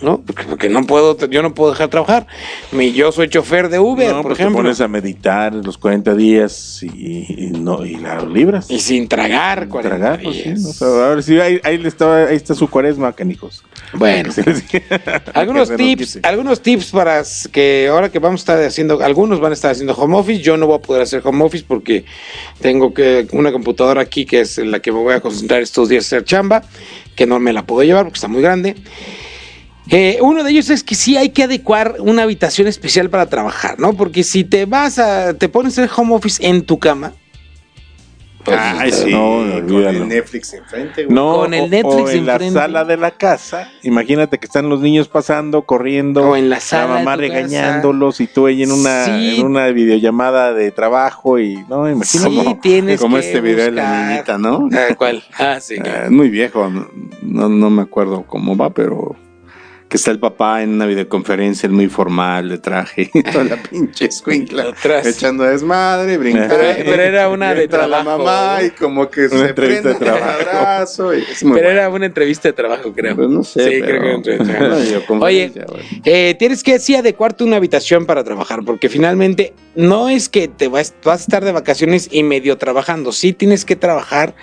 ¿No? Porque, porque no puedo, yo no puedo dejar de trabajar. Mi, yo soy chofer de Uber, no, por pues te ejemplo. pones a meditar los 40 días y, y no, y la libras. Y sin tragar 40 Tragar, pues, sí, días. ¿no? O sea, a ver, sí, ahí, ahí está su cuaresma, canijos. Bueno. algunos tips, algunos tips para que ahora que vamos a estar haciendo, algunos van a estar haciendo home office, yo no voy a poder hacer home office porque tengo que una computadora aquí que es en la que me voy a concentrar estos días a hacer chamba, que no me la puedo llevar porque está muy grande. Eh, uno de ellos es que sí hay que adecuar una habitación especial para trabajar, ¿no? Porque si te vas a, te pones el home office en tu cama, pues, Ay, sí. no, no, con el Netflix enfrente, güey. No, Con el o- Netflix o en la sala de la casa. Imagínate que están los niños pasando, corriendo. O en la sala mamá de tu regañándolos y tú ahí en una, Sí. en una videollamada de trabajo y no, imagínate. sí tienes Como que este video de la niñita, ¿no? Ah, ¿Cuál? Ah, sí. Es muy viejo, no, no me acuerdo cómo va, pero que está el papá en una videoconferencia, él muy formal, de traje, toda la pinche escuincla echando desmadre, brincando. Pero- pero era una de Entra la trabajo. mamá y como que Una se entrevista de prende el trabajo. abrazo. y es muy Pero bueno. era una entrevista de trabajo, creo. Pues no sé, Sí, pero- creo que era una entrevista de trabajo. Oye, eh, tienes que sí adecuarte una habitación para trabajar, porque finalmente no es que te vas, vas a estar de vacaciones y medio trabajando, sí tienes que trabajar,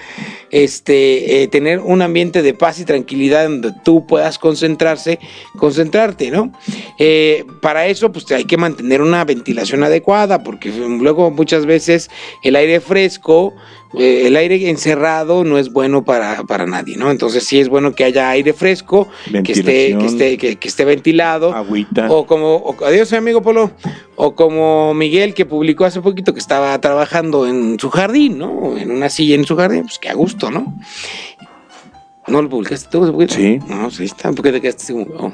este, eh, tener un ambiente de paz y tranquilidad donde tú puedas concentrarse, concentrarte, ¿no? Eh, para eso, pues hay que mantener una ventilación adecuada, porque luego muchas veces el aire fresco eh, el aire encerrado no es bueno para, para nadie, ¿no? Entonces sí es bueno que haya aire fresco, que esté, que esté, que, que esté ventilado. Agüita. O como, o- adiós, mi amigo Polo. O como Miguel que publicó hace poquito que estaba trabajando en su jardín, ¿no? En una silla en su jardín, pues que a gusto, ¿no? ¿No lo publicaste tú? Sí. No, sí está, porque te quedaste oh.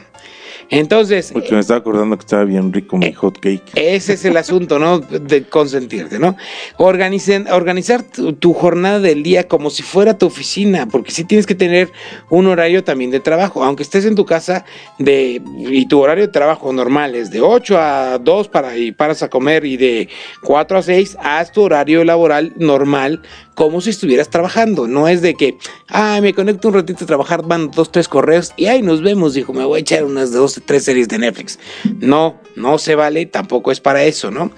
Entonces, Porque me estaba acordando que estaba bien rico Eh, mi hot cake. ese es el asunto, ¿no? De consentirte, ¿no? Organicen- organizar tu, tu jornada del día como si fuera tu oficina, porque sí tienes que tener un horario también de trabajo, aunque estés en tu casa de y tu horario de trabajo normal es de 8 a 2 para y paras a comer y de 4 a 6 haz tu horario laboral normal como si estuvieras trabajando, no es de que, ah, me conecto un ratito a trabajar, van dos, tres correos y ahí nos vemos, dijo, me voy a echar unas dos, tres series de Netflix. No, no se vale, tampoco es para eso, ¿no?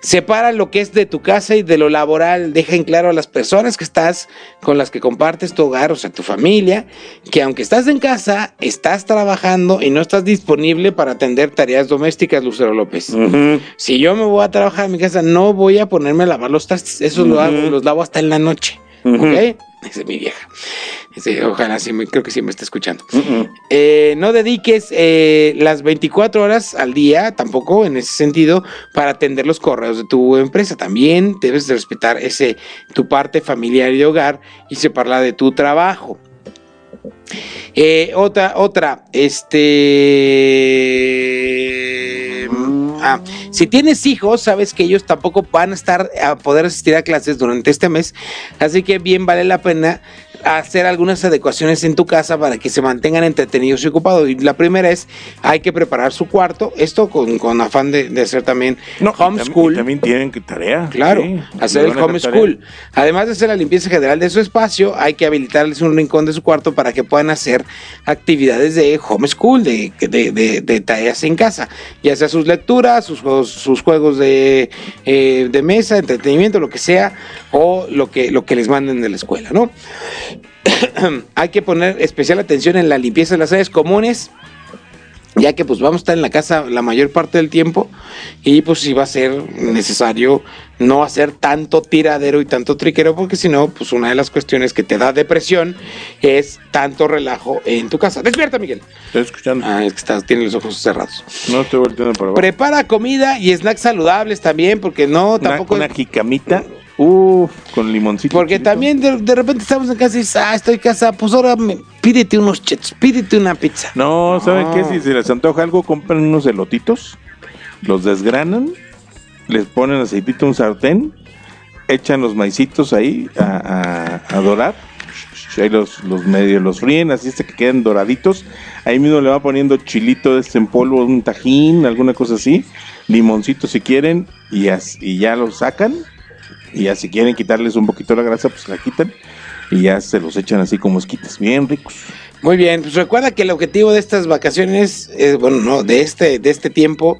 Separa lo que es de tu casa y de lo laboral, deja en claro a las personas que estás, con las que compartes tu hogar, o sea, tu familia, que aunque estás en casa, estás trabajando y no estás disponible para atender tareas domésticas, Lucero López. Si yo me voy a trabajar en mi casa, no voy a ponerme a lavar los trastes. Eso lo hago, los lavo hasta en la noche. ¿Ok? Esa es mi vieja. Ese, ojalá sí, me, creo que sí me está escuchando. Eh, no dediques eh, las 24 horas al día, tampoco en ese sentido, para atender los correos de tu empresa. También debes de respetar ese, tu parte familiar y de hogar y separarla de tu trabajo. Eh, otra, otra, este... ah, si tienes hijos, sabes que ellos tampoco van a estar a poder asistir a clases durante este mes, así que bien vale la pena hacer algunas adecuaciones en tu casa para que se mantengan entretenidos y ocupados. Y la primera es, hay que preparar su cuarto, esto con, con afán de, de hacer también No, y también- homeschool. y También, tienen tarea. Claro, sí. hacer el homeschool. Además de hacer la limpieza general de su espacio, hay que habilitarles un rincón de su cuarto para que puedan hacer actividades de homeschool, de, de, de, de tareas en casa, ya sea sus lecturas, sus juegos, sus juegos de, eh, de mesa, entretenimiento, lo que sea, o lo que, lo que les manden de la escuela, ¿no? hay que poner especial atención en la limpieza de las áreas comunes, ya que pues vamos a estar en la casa la mayor parte del tiempo y pues si va a ser necesario no hacer tanto tiradero y tanto triquero, porque si no, pues una de las cuestiones que te da depresión es tanto relajo en tu casa. Despierta, Miguel. Estoy escuchando. Ah, es que estás, tienes los ojos cerrados. No estoy volteando para abajo. Prepara comida y snacks saludables también, porque no, Una, tampoco... una jicamita. Uf, con limoncito. Porque chilito. también de, de repente estamos en casa y dices, ah, estoy en casa, pues ahora me- pídete unos chetos, pídete una pizza. No, ¿saben No. qué? Si se les antoja algo, compran unos elotitos, los desgranan, les ponen aceitito en un sartén, echan los maicitos ahí a, a- a dorar, ahí los, los medio los fríen, así hasta que queden doraditos, ahí mismo le va poniendo chilito de este en polvo, un tajín, alguna cosa así, limoncito si quieren, y, as- y ya los sacan, y ya si quieren quitarles un poquito la grasa, pues la quitan, y ya se los echan así como esquites, bien ricos. Muy bien, pues recuerda que el objetivo de estas vacaciones, es, bueno, no, de este, de este tiempo,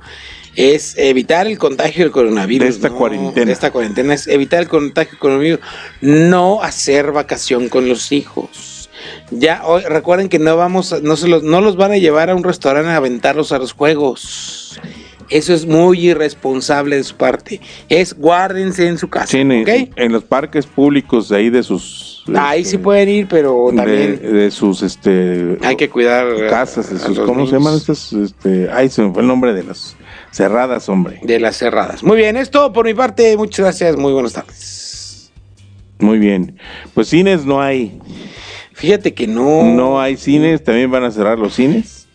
es evitar el contagio del coronavirus. De esta ¿no? cuarentena. De esta cuarentena es evitar el contagio del coronavirus, no hacer vacación con los hijos. Ya hoy, recuerden que no vamos, no se los, no los van a llevar a un restaurante a aventarlos a los juegos. Eso es muy irresponsable de su parte. Es guárdense en su casa. Sí, en, los parques públicos de ahí de sus Ahí este, sí pueden ir, pero de, también de sus este hay que cuidar casas, de sus ¿cómo se llaman estas? Este, ay, se me fue el nombre de las cerradas, hombre. de las cerradas. Muy bien, es todo por mi parte. Muchas gracias. Muy buenas tardes. Muy bien. Pues cines no hay. Fíjate que no. No hay cines, también van a cerrar los cines,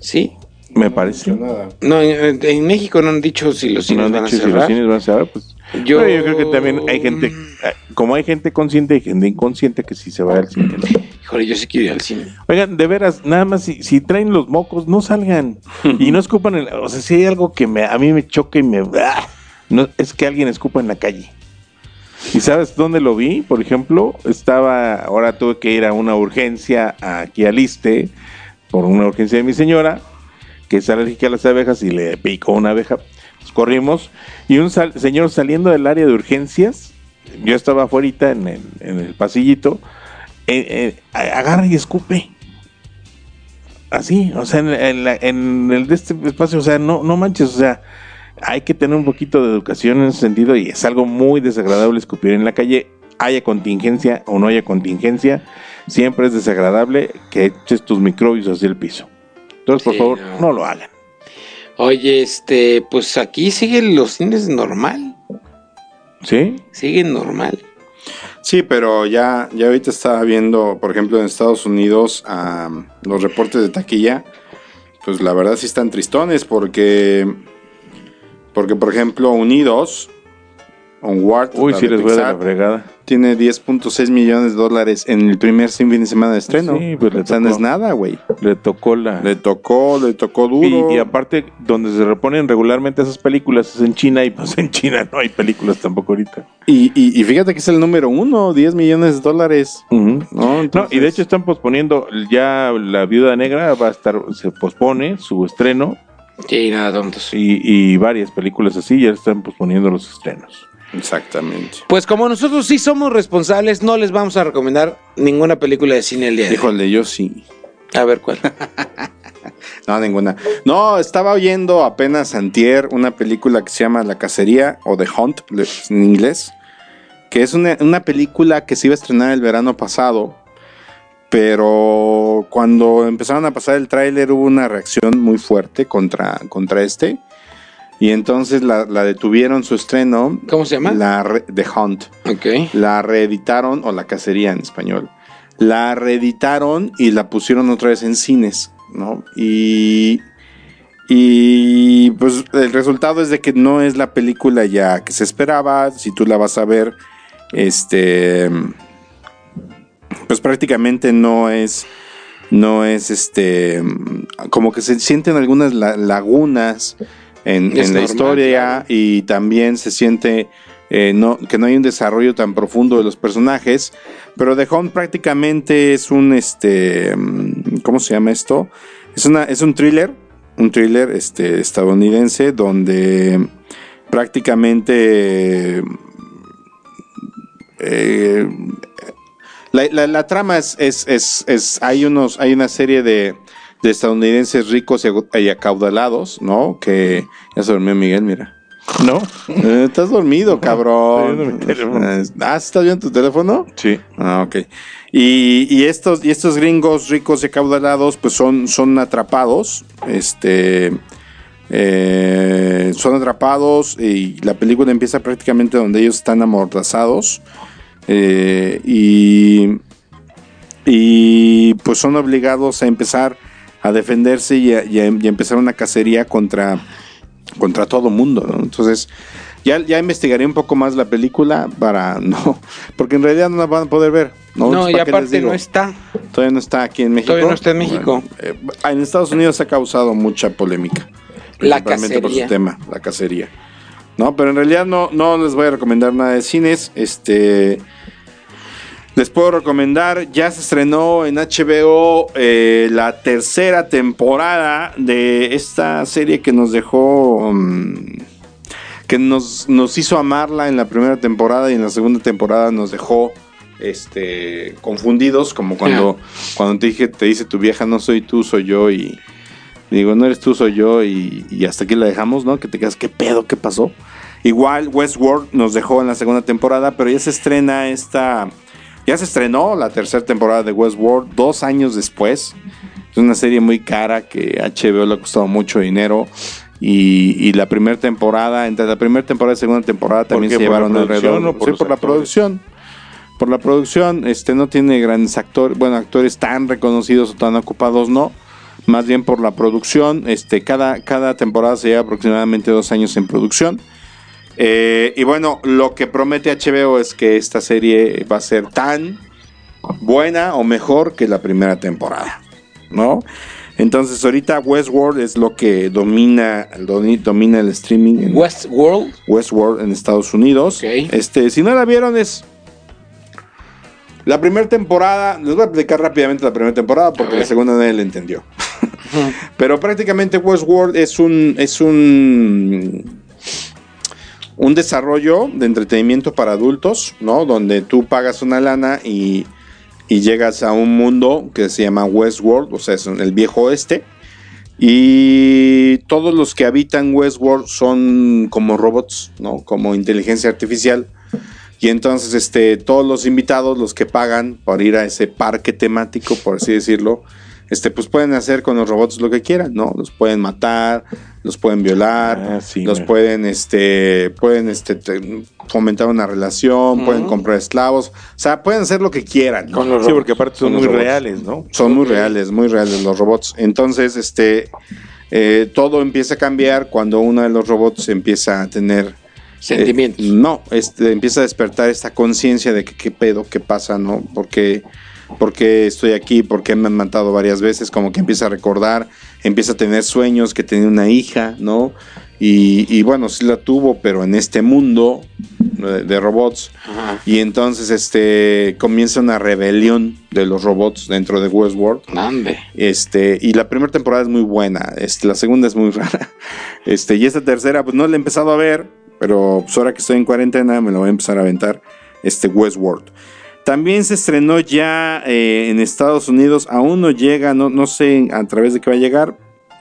Sí. Me parece. Nada. No, en, en México no han dicho si los No cines han van a dicho si los cerrar. cines van a cerrar, pues Yo- pero yo creo que también hay gente, eh, como hay gente consciente y gente inconsciente que sí se va al cine. ¿no? Híjole, yo sí quiero ir al cine. Oigan, de veras, nada más si, si traen los mocos, no salgan. y no escupan en la- O sea, si hay algo que me, a mí me choca y me... ¡ah! No, es que alguien escupa en la calle. ¿Y sabes dónde lo vi? Por ejemplo, estaba... Ahora tuve que ir a una urgencia aquí al Iste, por una urgencia de mi señora, que es alérgica a las abejas y le picó una abeja. Pues corrimos y un señor saliendo del área de urgencias, yo estaba afuera en el, en el pasillito, eh, eh, agarra y escupe. Así, o sea, en, en el de este espacio, o sea, no, no manches, o sea, hay que tener un poquito de educación en ese sentido y es algo muy desagradable escupir en la calle, haya contingencia o no haya contingencia, siempre es desagradable que eches tus microbios hacia el piso. Entonces, por Sí, favor, no. no lo hagan. Oye, este, pues aquí siguen los cines normal. ¿Sí? Siguen normal. Sí, pero ya, ya ahorita estaba viendo, por ejemplo, en Estados Unidos, am, los reportes de taquilla, pues la verdad sí están tristones porque, porque por ejemplo, Unidos, Onward, Uy, la sí de les voy a dar la fregada. tiene 10.6 millones de dólares en el primer fin de semana de estreno. Sí, pues le o sea, no tocó. es nada, güey. Le tocó la... Le tocó, le tocó duro. Y, y aparte, donde se reponen regularmente esas películas es en China y pues en China no hay películas tampoco ahorita. Y, y- y fíjate que es el número uno, 10 millones de dólares. ¿no? No, y de hecho están posponiendo ya la Viuda Negra va a estar, se pospone su estreno Sí, nada tontos. y, y varias películas así ya están posponiendo los estrenos. Exactamente. Pues como nosotros sí somos responsables, no les vamos a recomendar ninguna película de cine el día de hoy. Híjole, yo sí. A ver cuál. No, ninguna. No, estaba oyendo apenas antier una película que se llama La Cacería o The Hunt en inglés, que es una, una película que se iba a estrenar el verano pasado, pero cuando empezaron a pasar el tráiler hubo una reacción muy fuerte contra, contra este, y entonces la, la detuvieron su estreno. ¿Cómo se llama? La re- The Hunt. Ok. La reeditaron, o la cacería en español. La reeditaron y la pusieron otra vez en cines, ¿no? Y. Y pues el resultado es de que no es la película ya que se esperaba. Si tú la vas a ver, este. Pues prácticamente no es. No es este. Como que se sienten algunas la- lagunas en, la historia claro. y también se siente eh, no, que no hay un desarrollo tan profundo de los personajes. Pero The Hunt prácticamente es un este. mm, ¿Cómo se llama esto? Es, una, es un thriller. Un thriller este, estadounidense donde prácticamente. eh, La, la- la trama es, es, es, es- hay unos, hay una serie de, de estadounidenses ricos y acaudalados, ¿no? Que ya se durmió Miguel, mira. ¿No? Eh, estás dormido, cabrón. estoy viendo mi teléfono. Eh, Ah, ¿estás viendo tu teléfono? Sí. Ah, ok. Y, y estos, y estos gringos ricos y acaudalados, pues son, son atrapados. Este. eh, son atrapados y la película empieza prácticamente donde ellos están amordazados. eh, y. Y pues son obligados a empezar a defenderse y a, y a- y a empezar una cacería contra, contra todo mundo, ¿no? Entonces, ya, ya investigaré un poco más la película para no, porque en realidad no la van a poder ver. No, No, y ¿para qué les aparte no está. Todavía no está aquí en México. Todavía no está en México. Bueno, eh, en Estados Unidos ha causado mucha polémica. La principalmente por su tema, la cacería. No, pero en realidad no, no les voy a recomendar nada de cines. Este. Les puedo recomendar, ya se estrenó en HBO eh, la tercera temporada de esta serie que nos dejó, mm, que nos, nos hizo amarla en la primera temporada y en la segunda temporada nos dejó este, confundidos, como cuando, cuando te, dije, te dice tu vieja, no soy tú, soy yo y digo, no eres tú, soy yo y, y hasta aquí la dejamos, ¿no? Que te quedas, ¿qué pedo? ¿Qué pasó? Igual Westworld nos dejó en la segunda temporada, pero ya se estrena esta... Ya se estrenó la tercera temporada de Westworld dos años después. Es una serie muy cara que HBO le ha costado mucho dinero. Y, y la primera temporada, entre la primera temporada y la segunda temporada también se ¿Por la llevaron producción alrededor. o por sí, por la producción. Por la producción, este no tiene grandes actores, bueno, actores tan reconocidos o tan ocupados, no. Más bien por la producción. Este, cada, cada temporada se lleva aproximadamente dos años en producción. Eh, y bueno, lo que promete HBO es que esta serie va a ser tan buena o mejor que la primera temporada, ¿no? Entonces ahorita Westworld es lo que domina, domi- domina el streaming en Westworld. Westworld en Estados Unidos. Este, si no la vieron es la primera temporada, les voy a explicar rápidamente la primera temporada porque la segunda nadie la entendió. Pero prácticamente Westworld es un es un un desarrollo de entretenimiento para adultos, ¿no? Donde tú pagas una lana y, y llegas a un mundo que se llama Westworld, o sea, es el viejo oeste. Y todos los que habitan Westworld son como robots, ¿no? Como inteligencia artificial. Y entonces, este, todos los invitados, los que pagan por ir a ese parque temático, por así decirlo, este, pues pueden hacer con los robots lo que quieran, ¿no? Los pueden matar, los pueden violar, Ah, sí, los pueden, este, pueden, este, te- fomentar una relación, pueden comprar esclavos, o sea, pueden hacer lo que quieran. ¿no? Con los Sí, porque aparte son muy robots. reales, ¿no? Son muy reales, muy reales los robots. Entonces, este, eh, todo empieza a cambiar cuando uno de los robots empieza a tener Sentimientos. eh, no, este, empieza a despertar esta conciencia de que qué pedo, qué pasa, ¿no? Porque porque estoy aquí, porque me han matado varias veces, como que empieza a recordar, empieza a tener sueños, que tenía una hija, ¿no? Y, y bueno, sí la tuvo, pero en este mundo de, de robots. Ajá. Y entonces este comienza una rebelión de los robots dentro de Westworld. Ande. Este, y la primera temporada es muy buena, este, la segunda es muy rara. Este, y esta tercera, pues no la he empezado a ver, pero pues ahora que estoy en cuarentena me la voy a empezar a aventar, este Westworld. También se estrenó ya eh, en Estados Unidos, aún no llega, no, no sé a través de qué va a llegar.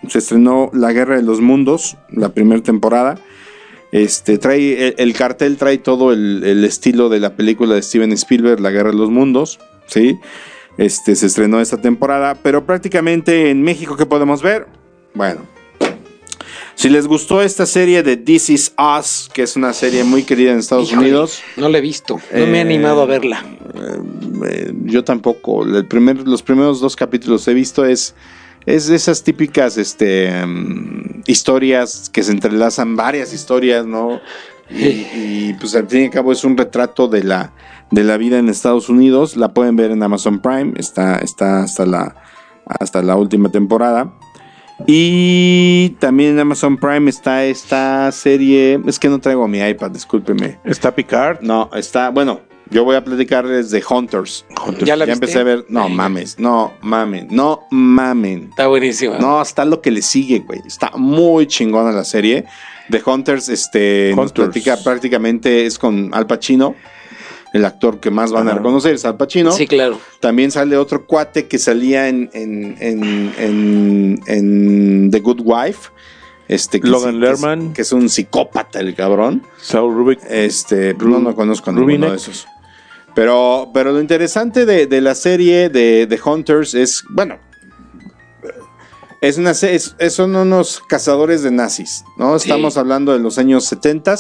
Se estrenó La Guerra de los Mundos, la primera temporada. Este, trae, el, el cartel trae todo el, el estilo de la película de Steven Spielberg, La Guerra de los Mundos, ¿sí? Este, se estrenó esta temporada, pero prácticamente en México, ¿qué podemos ver? Bueno, si les gustó esta serie de This Is Us, que es una serie muy querida en Estados Híjole, Unidos, No la he visto. No me he Eh, animado a verla. eh, yo tampoco. El primer, los primeros dos capítulos he visto es, es de esas típicas este, mm, historias que se entrelazan, varias historias, ¿no? Y, y, pues al fin y al cabo es un retrato de la, de la vida en Estados Unidos. La pueden ver en Amazon Prime, está, está hasta, la, hasta la última temporada. Y también en Amazon Prime está esta serie. Es que no traigo mi iPad, discúlpeme. Está Picard. No, está, bueno, yo voy a platicarles de Hunters. ¿Ya la ya empecé a ver. No mames, no mamen, no mamen. Está buenísima. No, está lo que le sigue, güey. Está muy chingona la serie. The Hunters, este, nos Hunters. platica prácticamente, es con Al Pacino. El actor que más van a reconocer, es Al Pacino. Sí, claro. También sale otro cuate que salía en, en, en, en- en The Good Wife. Este, que Logan sí, que es- Lerman. Que es, un psicópata el cabrón. Saul Rubik. Este, no, no conozco a ninguno Rubinek. de esos. Pero, pero lo interesante de, de la serie de, de Hunters es, bueno, es una, es- son unos cazadores de nazis, ¿no? Sí. Estamos hablando de los años 70,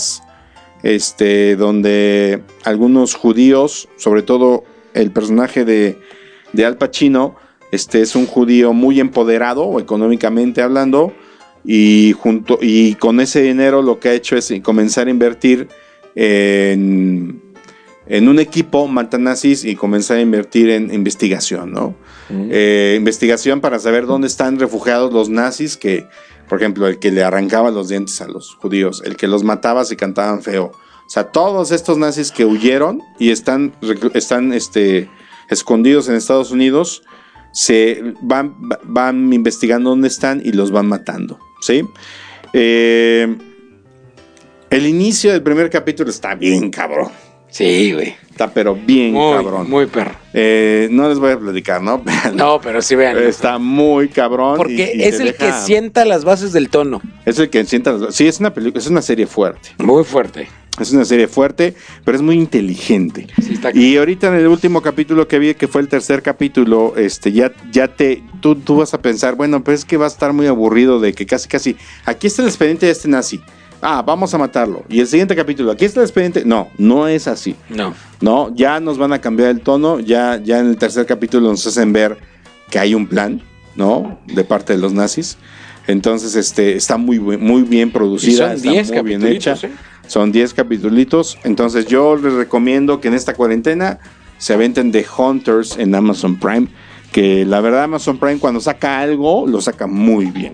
este, donde algunos judíos, sobre todo el personaje de, de Al Pacino, este es un judío muy empoderado económicamente hablando y junto y con ese dinero lo que ha hecho es comenzar a invertir en, en un equipo matanazis y comenzar a invertir en investigación, ¿no? Eh, investigación para saber dónde están refugiados los nazis que, por ejemplo, el que le arrancaba los dientes a los judíos, el que los mataba si cantaban feo. O sea, todos estos nazis que huyeron y están, están este, escondidos en Estados Unidos, se van, van investigando dónde están y los van matando, ¿sí? Eh, el inicio del primer capítulo está bien cabrón. Sí, güey. Está pero bien Muy, cabrón. muy perro. Eh, no les voy a platicar, ¿no? No, pero sí vean. Está muy cabrón. Porque y- y es el que sienta las bases del tono. Es el que sienta. las- Sí, es una película, es una serie fuerte. Muy fuerte. Es una serie fuerte, pero es muy inteligente. Sí, está Y ahorita en el último capítulo que vi, que fue el tercer capítulo, este, ya, ya te, tú, tú vas a pensar, bueno, pero es que va a estar muy aburrido de que casi, casi, aquí está el expediente de este nazi. Ah, vamos a matarlo. Y el siguiente capítulo, aquí está el expediente. No, no es así. No. No, ya nos van a cambiar el tono, ya, ya en el tercer capítulo nos hacen ver que hay un plan, ¿no? De parte de los nazis. Entonces, este, está muy, muy bien Y producida, son está 10 muy bien hecha. ¿eh? Son 10 capítulos. Entonces, yo les recomiendo que en esta cuarentena se aventen The Hunters en Amazon Prime. Que la verdad, Amazon Prime, cuando saca algo, lo saca muy bien.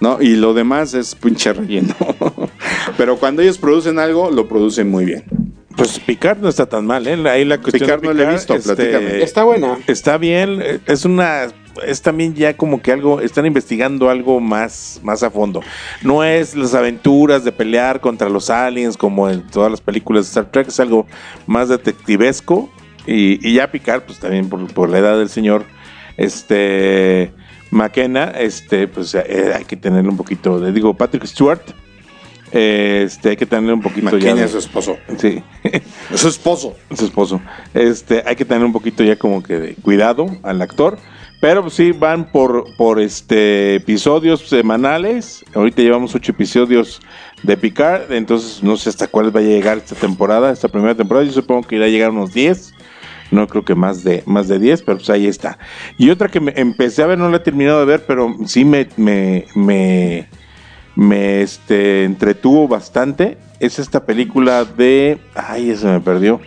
¿No? Y lo demás es pinche relleno. Pero cuando ellos producen algo, lo producen muy bien. Pues Picard no está tan mal, ¿eh? Ahí la cuestión Picard de no la he visto, platícame. Está buena. Está bien, eh, es una es también ya como que algo están investigando algo más más a fondo. No es las aventuras de pelear contra los aliens como en todas las películas de Star Trek, es algo más detectivesco y, y ya Picard pues también por, por la edad del señor este McKenna, este pues eh, hay que tenerle un poquito de digo Patrick Stewart eh, este hay que tenerle un poquito ya McKinney de- es su esposo. sí Es su esposo. su esposo. Este, hay que tener un poquito ya como que de cuidado al actor. Pero pues, sí, van por, por este episodios semanales. Ahorita llevamos ocho episodios de Picard. Entonces no sé hasta cuáles vaya a llegar esta temporada, esta primera temporada. Yo supongo que irá a llegar unos 10. No creo que más de, más de 10, pero pues ahí está. Y otra que me empecé a ver, no la he terminado de ver, pero sí me, me, me, me este, entretuvo bastante. Es esta película de. Ay, eso me perdió.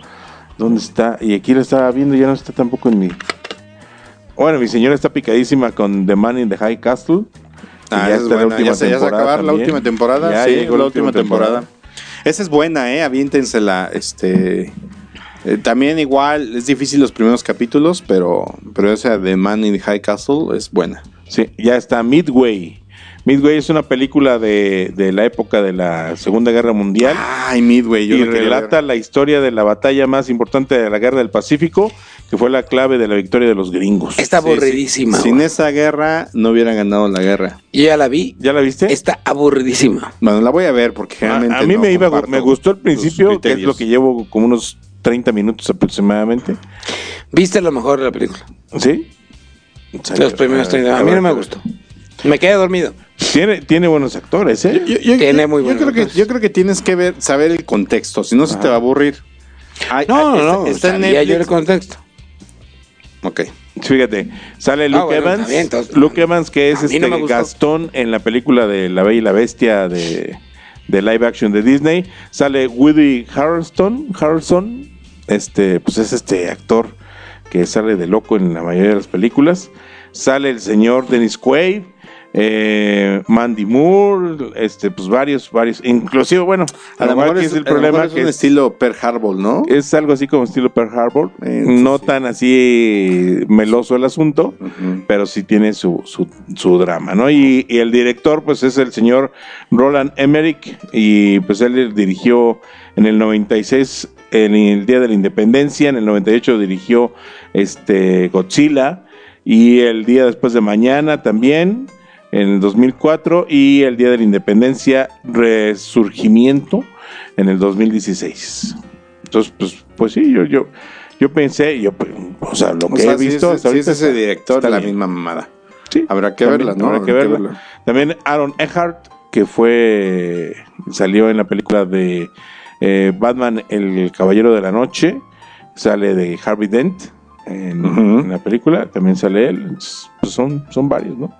¿Dónde está? Y aquí lo estaba viendo, ya no está tampoco en mi. Bueno, mi señora está picadísima con The Man in the High Castle. Ah, ya esa es está la buena. última ya se, ya se temporada acabar la última temporada. Ya sí, llegó la última temporada. Esa es buena, ¿eh? Aviéntensela. Este, eh, también igual, es difícil los primeros capítulos, pero, pero esa de Man in the High Castle es buena. Sí, ya está Midway. Midway es una película de, de la época de la Segunda Guerra Mundial. Ay, Midway, yo y relata ver. la historia de la batalla más importante de la Guerra del Pacífico, que fue la clave de la victoria de los gringos. Está Sí, sí. aburridísima. Sin esa guerra no hubieran ganado la guerra. Yo ya la vi. ¿Ya la viste? Está aburridísima. Bueno, la voy a ver porque a, generalmente. a mí no me iba, me gustó al principio, que es lo que llevo como unos 30 minutos aproximadamente. ¿Viste lo mejor de la película? ¿Sí? Los primeros 30. A mí no me gustó. Me quedé dormido. Tiene, tiene buenos actores, ¿eh? Yo, yo- Tiene yo- muy yo buenos creo que actores. Yo creo que tienes que ver, saber el contexto, si no se te va a aburrir. Ay, No, ay, no, no. Está, está en sabía yo el contexto. Ok. Fíjate, sale Luke Ah, bueno, Evans. está bien, entonces, Luke Evans, que es este no. Gastón en la película de La Bella y la Bestia de, de live action de Disney. Sale Woody Harrelson, Harrelson, este, pues es este actor que sale de loco en la mayoría de las películas. Sale el señor Dennis Quaid. eh, Mandy Moore, este, pues varios, varios, inclusive, bueno, A lo mejor que es, el problema es que es, estilo Pearl Harbor, ¿no? es algo así como estilo Pearl Harbor, Eh, no sí. tan así meloso el asunto, pero sí tiene su, su, su drama, ¿no? Y, y el director, pues es el señor Roland Emmerich, y pues él dirigió en el 96, en el Día de la Independencia, en el 98 dirigió este Godzilla, y el día después de mañana también, en el 2004, y el Día de la Independencia, Resurgimiento, en el 2016. Entonces, pues, pues sí, yo, yo, yo pensé, yo, pues, o sea, lo O que sea, he si visto es, hasta si es ahorita ese director, está la bien. misma mamada. Sí, Habrá que también verla, ¿no? Habrá que verla. También Aaron Eckhart, que fue salió en la película de eh, Batman, el Caballero de la Noche, sale de Harvey Dent en, la película, también sale él. Pues son, son varios, ¿no?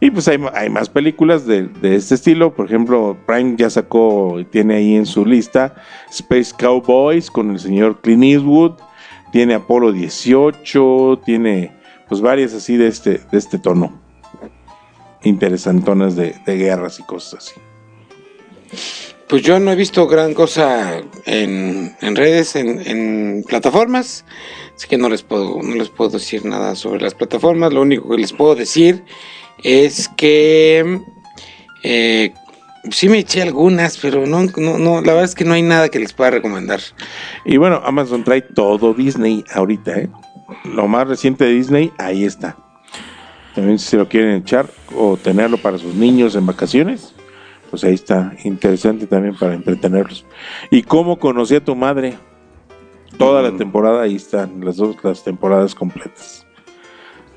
Y pues hay, hay más películas de, de este estilo. Por ejemplo, Prime ya sacó, tiene ahí en su lista Space Cowboys con el señor Clint Eastwood. Tiene Apolo 18, tiene pues varias así de este, de este tono. Interesantonas de, de guerras y cosas así. Pues yo no he visto gran cosa en, en redes, en, en plataformas, así que no les puedo, no les puedo decir nada sobre las plataformas. Lo único que les puedo decir es que eh, sí me eché algunas, pero no, no, no, la verdad es que no hay nada que les pueda recomendar. Y bueno, Amazon trae todo Disney ahorita, ¿eh? Lo más reciente de Disney, ahí está. También si se lo quieren echar o tenerlo para sus niños en vacaciones, pues ahí está. Interesante también para entretenerlos. ¿Y cómo conocí a tu madre? Toda la Mm. temporada, ahí están las dos las temporadas completas.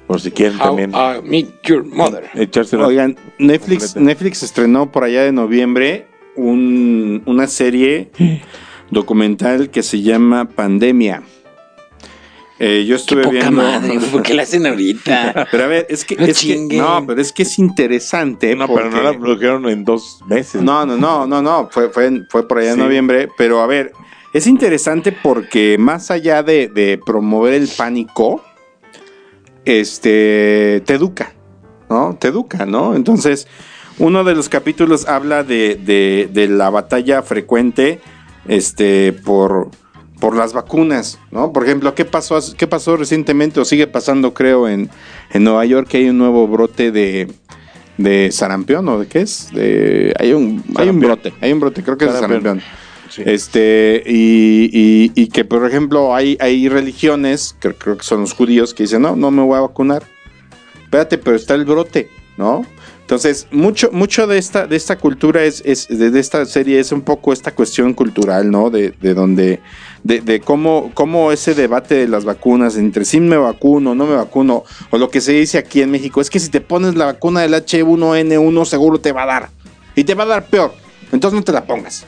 Por si quieren How también I Meet Your Mother. Oigan, Netflix, Completa. Netflix estrenó por allá de noviembre un- una serie documental que se llama Pandemia. Eh, yo Qué estuve poca viendo. madre, ¿por qué la hacen ahorita? Pero a ver, es que, No es que- no, pero es que es interesante. no, pero no la produjeron en dos meses. No, no, no, no, no, fue, fue, fue por allá en Sí. noviembre, pero a ver, es interesante porque más allá de, de promover el pánico, este, te educa, ¿no? Te educa, ¿no? Entonces, uno de los capítulos habla de, de- de la batalla frecuente, este, por, por las vacunas, ¿no? Por ejemplo, ¿qué pasó, qué pasó recientemente o sigue pasando, creo, en, en Nueva York, que hay un nuevo brote de, de sarampión o de qué es? De, hay un, hay un brote, hay un brote, creo que es de Sarampión. Sí. Este, y, y- y que por ejemplo hay, hay religiones, que creo que son los judíos, que dicen, no, no me voy a vacunar. Espérate, pero está el brote, ¿no? Entonces, mucho, mucho de esta, de esta cultura es, es de esta serie es un poco esta cuestión cultural, ¿no? De, de donde, de, de cómo, cómo ese debate de las vacunas, entre si me vacuno, no me vacuno, o lo que se dice aquí en México, es que si te pones la vacuna del H1N1 seguro te va a dar. Y te va a dar peor. Entonces no te la pongas.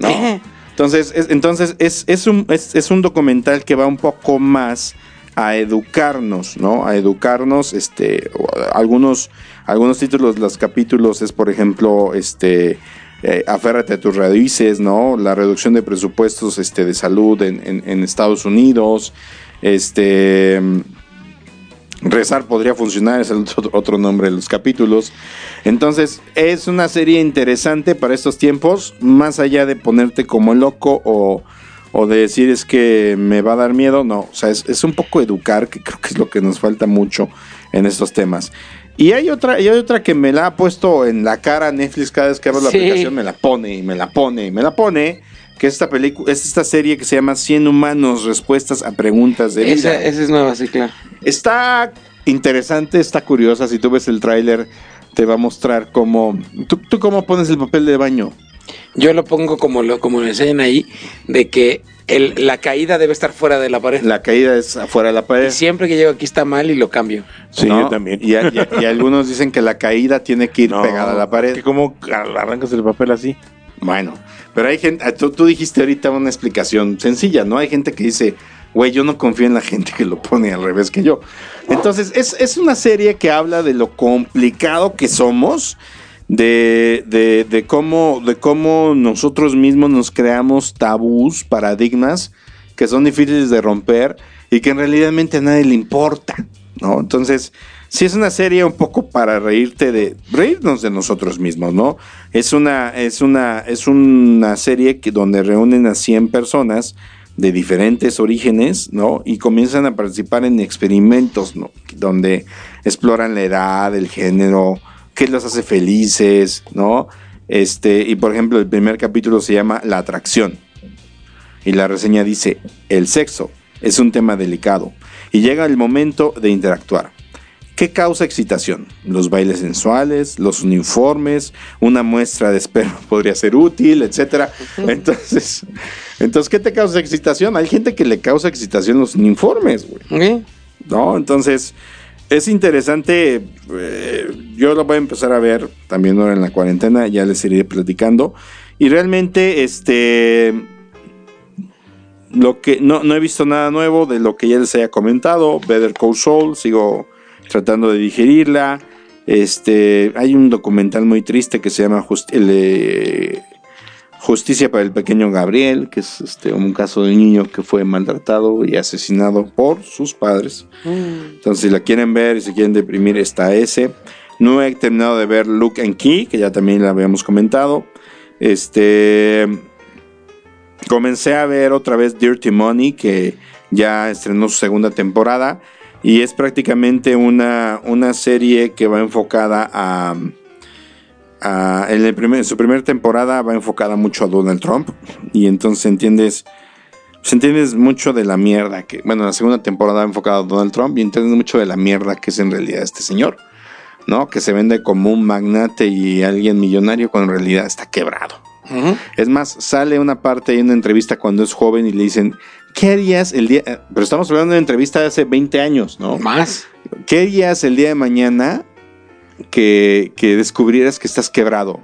¿no? Eh. Entonces, es, entonces es, es un, es, es un documental que va un poco más a educarnos, ¿no? A educarnos, este, algunos, algunos títulos, los capítulos es, por ejemplo, este, eh, aférrate a tus raíces, ¿no? La reducción de presupuestos, este, de salud en, Estados Unidos, este, Rezar podría funcionar, es el otro, nombre de los capítulos. Entonces, es una serie interesante para estos tiempos, más allá de ponerte como loco o, o de decir es que me va a dar miedo, no, o sea, es un poco educar, que creo que es lo que nos falta mucho en estos temas. Y hay otra, y hay otra que me la ha puesto en la cara Netflix cada vez que abro la Sí. aplicación, me la pone y me la pone y me la pone, que es esta película, es esta serie que se llama 100 humanos, respuestas a preguntas de vida. Esa, esa es nueva, sí, claro. Está interesante, está curiosa. Si tú ves el tráiler, te va a mostrar cómo. ¿tú, tú cómo pones el papel de baño? Yo lo pongo como lo, como lo enseñan ahí, de que el- la caída debe estar fuera de la pared. La caída es afuera de la Y pared. siempre que llego aquí está mal y lo cambio. Sí, ¿no? yo también. Y, a- y a- y algunos dicen que la caída tiene que ir No, pegada a la pared. que ¿Cómo arrancas el papel así? Bueno, pero hay gente. Tú, tú dijiste ahorita una explicación sencilla, ¿no? Hay gente que dice. Güey, yo no confío en la gente que lo pone al revés que yo. Entonces, es, es una serie que habla de lo complicado que somos, de, de, de cómo, de cómo nosotros mismos nos creamos tabús, paradigmas que son difíciles de romper y que en realidad a nadie le importa, ¿no? Entonces, sí es una serie un poco para reírte de reírnos de nosotros mismos, ¿no? Es una es una es una serie que donde reúnen a 100 personas de diferentes orígenes, ¿no? Y comienzan a participar en experimentos, ¿no? Donde exploran la edad, el género, qué los hace felices, ¿no? Este, y por ejemplo, el primer capítulo se llama La atracción. Y la reseña dice, el sexo es un tema delicado y llega el momento de interactuar. ¿Qué causa excitación? Los bailes sensuales, los uniformes, una muestra de esperma podría ser útil, etcétera. Entonces, entonces, ¿qué te causa excitación? Hay gente que le causa excitación los uniformes, güey. ¿no? Entonces, es interesante. eh, yo lo voy a empezar a ver también ahora en la cuarentena, ya les iré platicando. Y realmente, este. Lo que no, he visto nada nuevo de lo que ya les haya comentado. Better Call Saul, sigo tratando de digerirla. Este, hay un documental muy triste que se llama Just- Justicia para el pequeño Gabriel, que es este, un caso de un niño que fue maltratado y asesinado por sus padres. Entonces, si la quieren ver y se quieren deprimir, está ese. No he terminado de ver Look and Key, que ya también la habíamos comentado. Este. Comencé a ver otra vez Dirty Money, que ya estrenó su segunda temporada. Y es prácticamente una, una serie que va enfocada a. en, el primer, en su primera temporada va enfocada mucho a Donald Trump. Y entonces entiendes. pues entiendes mucho de la mierda que. Bueno, la segunda temporada va enfocada a Donald Trump. Y entiendes mucho de la mierda que es en realidad este señor. ¿No? Que se vende como un magnate y alguien millonario cuando en realidad está quebrado. Es más, sale una parte en una entrevista cuando es joven y le dicen, ¿qué harías el día? Pero estamos hablando de una entrevista de hace 20 años, ¿no? Más. ¿Qué harías el día de mañana que, que descubrieras que estás quebrado?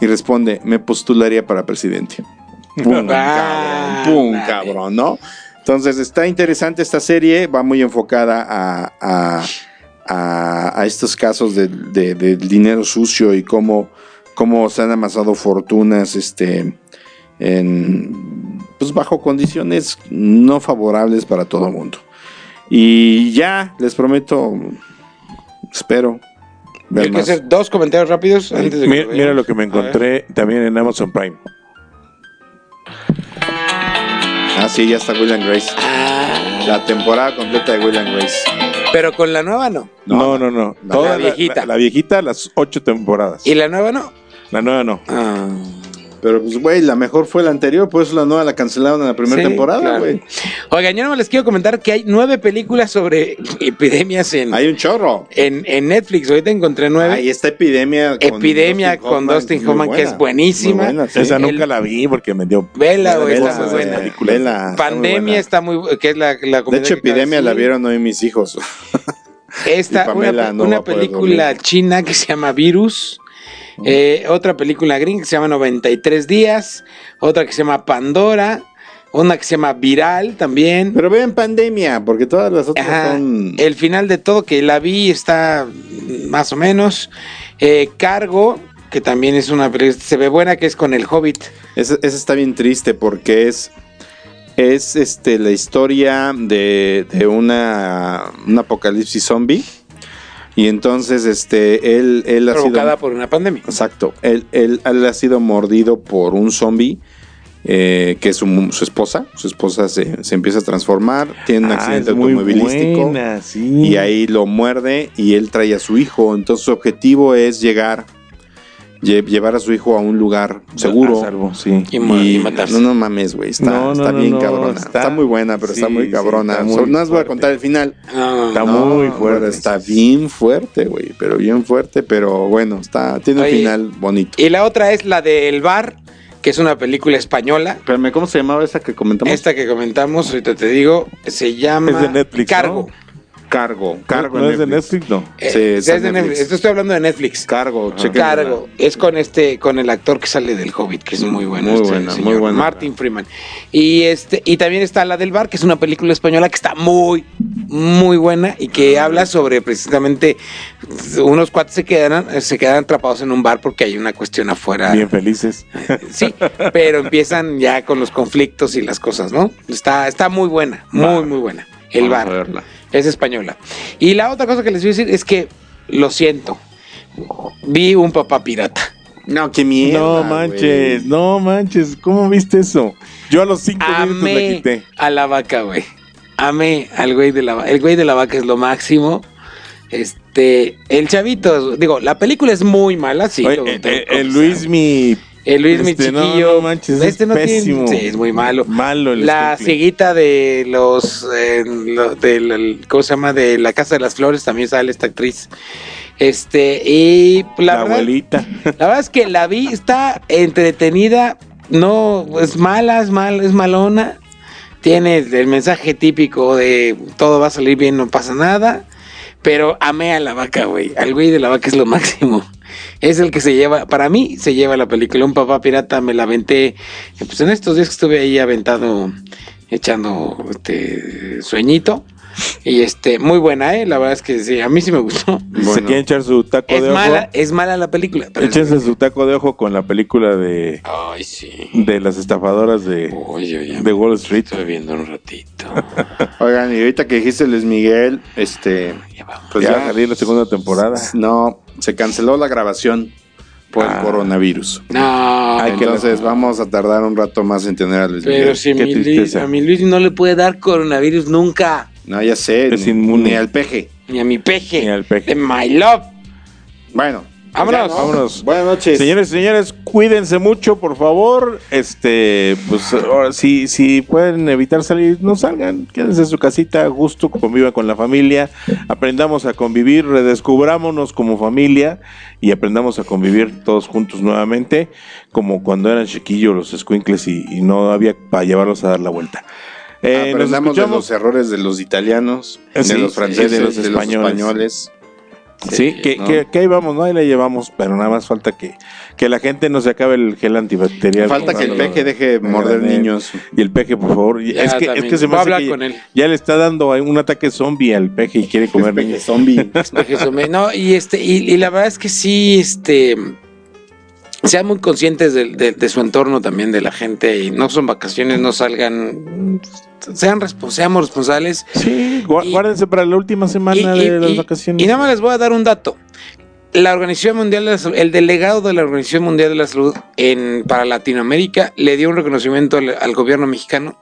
Y responde, me postularía para presidente. ¡Pum, Ah, cabrón! ¡Pum, cabrón! ¿No? Entonces está interesante esta serie, va muy enfocada a, a- a- a estos casos de- de- del dinero sucio y cómo, cómo se han amasado fortunas este, en, pues bajo condiciones no favorables para todo el mundo. Y ya, les prometo, espero. Quiero más. hacer dos comentarios rápidos antes de que Mira, nos mira lo que me encontré también en Amazon Prime. Ah, sí, ya está William Grace. Ah, La temporada completa de William Grace. pero con la nueva no. No, no, no. la Toda viejita. La, la viejita, las ocho temporadas. ¿Y la nueva no? La nueva no. Ah. Pero pues, güey, la mejor fue la anterior, por eso la nueva la cancelaron en la primera Sí, temporada, claro. güey. Oigan, yo no les quiero comentar que hay nueve películas sobre epidemias en, Hay un chorro. en, en Netflix. Ahorita encontré nueve. Ahí está Epidemia. Epidemia con Dustin muy Hoffman, que buena, es buenísima. buena, sí. Esa El- nunca la vi porque me dio. Vela, güey, Vela, está muy buena. película. vela, está muy Pandemia buena. está muy que es la, la De hecho, Epidemia la vieron hoy mis hijos. Esta, una, no una película dormir. china que se llama Virus. Eh, otra película gringa que se llama 93 días. Otra que se llama Pandora. Una que se llama Viral también. Pero vean Pandemia, porque todas las otras Ajá, son. El final de todo que la vi está más o menos. Eh, Cargo, que también es una película, se ve buena, que es con el Hobbit. Esa, esa está bien triste porque es. Es este la historia de, de una un apocalipsis zombie. Y entonces, este, él, él ha sido. Provocada por una pandemia. Exacto. Él, él- él ha sido mordido por un zombie. eh, que es su, su esposa. Su esposa se, se empieza a transformar. Tiene un Ah, accidente automovilístico. buena, sí. Y ahí lo muerde y él trae a su hijo. Entonces su objetivo es llegar, lle- llevar a su hijo a un lugar seguro. A salvo, sí. Y, y matarse. no, no mames, güey. Está, No, no, está no, bien no, cabrona. Está, está- muy buena, pero está sí, muy sí, cabrona. está muy So- no les voy a contar el final. No, Está no. muy No, fuerte. pero Está bien fuerte, güey. Pero bien fuerte, pero bueno, está, tiene un Oye, final bonito. Y la otra es la de El Bar, que es una película española. Espérame, ¿cómo se llamaba esa que comentamos? Esta que comentamos, ahorita te digo, se llama Es de Netflix, Cargo. ¿no? Cargo. Cargo ¿No en es de Netflix. No. Eh, Sí, es sí, de es de Netflix. Netflix. Esto estoy hablando de Netflix. Cargo. Cargo. Es con este, con el actor que sale del Hobbit, que es muy bueno. Muy este buena, señor, muy buena. Martin Freeman. Y este, y también está la del bar, que es una película española que está muy, muy buena y que habla sobre precisamente unos cuates se quedan, se quedan atrapados en un bar porque hay una cuestión afuera. Bien felices. Sí, pero empiezan ya con los conflictos y las cosas, ¿no? Está, está muy buena, muy, muy buena. El Vamos a bar. Es española. Y la otra cosa que les voy a decir es que, lo siento, vi un papá pirata. No, qué mierda. No manches, no manches. ¿Cómo viste eso? Yo a los cinco minutos la quité. a la vaca, güey. Amé al güey de la vaca. El güey de la vaca es lo máximo. Este, el chavito, digo, la película es muy mala, sí. Oye, lo eh, eh, el. Luis mi El Luis, mi este, no, chiquillo. no manches, es este no tiene- pésimo. sí, es muy malo. Malo el La cieguita de los. eh, lo- ¿Cómo se llama? De la Casa de las Flores también sale esta actriz. Este, y la, la verdad, abuelita. la verdad es que la vi, está entretenida. No, es mala, es mal, es malona. Tiene el mensaje típico de todo va a salir bien, no pasa nada. Pero amé a la vaca, güey. Al güey de la vaca es lo máximo. Es el que se lleva, para mí se lleva la película. Un papá pirata me la aventé. Pues en estos días que estuve ahí aventado, echando este sueñito. Y este, muy buena, eh. La verdad es que sí, a mí sí me gustó. Se Bueno. quieren echar su taco Es de ojo. mala, es mala la película. pero Échense su taco de ojo con la película de, Ay, sí. de las estafadoras de, Oye, de Wall Street. estoy viendo un ratito. Oigan, y ahorita que dijiste Luis Miguel, este. Ya vamos. Pues ya ya. va a salir la segunda temporada. No, se canceló la grabación por Ah. el coronavirus. No, Ay, que Entonces la- vamos a tardar un rato más en tener a Luis pero Miguel. si qué mi Luis, tristeza. a mi Luis no le puede dar coronavirus nunca. No, ya sé. Es ni, inmune. ni al peje. Ni a mi peje. Ni al peje. De my love. Bueno. Vámonos. ya, Vámonos. Buenas noches. Señores y señores, cuídense mucho, por favor. Este, pues ahora si, si pueden evitar salir, no salgan, quédense en su casita a gusto, convivan con la familia, aprendamos a convivir, redescubrámonos como familia y aprendamos a convivir todos juntos nuevamente, como cuando eran chiquillos los squinkles y, y no había para llevarlos a dar la vuelta. Eh, nos Aprendamos de los errores de los italianos, sí, de los franceses, de de los españoles. Sí, que, ¿no? que, que ahí vamos, ¿no? Ahí la llevamos, pero nada más falta que, que la gente no se acabe el gel antibacterial. Falta que el peje deje de morder niños. Y el peje, por favor. Ya, es, que, es que se me hace hablar que con él. ya le está dando un ataque zombie al peje y quiere comer Peje niños. zombie. Peje sume- No, y este, y, y la verdad es que sí, este. Sean muy conscientes de, de- de su entorno también, de la gente, y no son vacaciones, no salgan. Sean seamos responsables. Sí, Y- guárdense para la última semana Y, y- de las vacaciones. y nada más les voy a dar un dato. La Organización Mundial de la Salud, el delegado de la Organización Mundial de la Salud en, para Latinoamérica le dio un reconocimiento al, al gobierno mexicano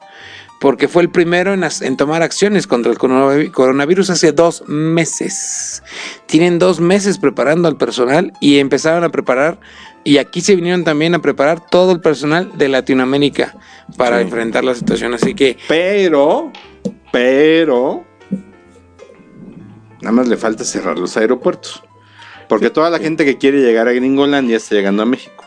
porque fue el primero en, en tomar acciones contra el coronavi- coronavirus hace dos meses. Tienen dos meses preparando al personal y empezaron a preparar, y aquí se vinieron también a preparar todo el personal de Latinoamérica para Sí. enfrentar la situación. Así que Pero, pero, nada más le falta cerrar los aeropuertos. Porque toda la gente que quiere llegar a Gringolandia está llegando a México.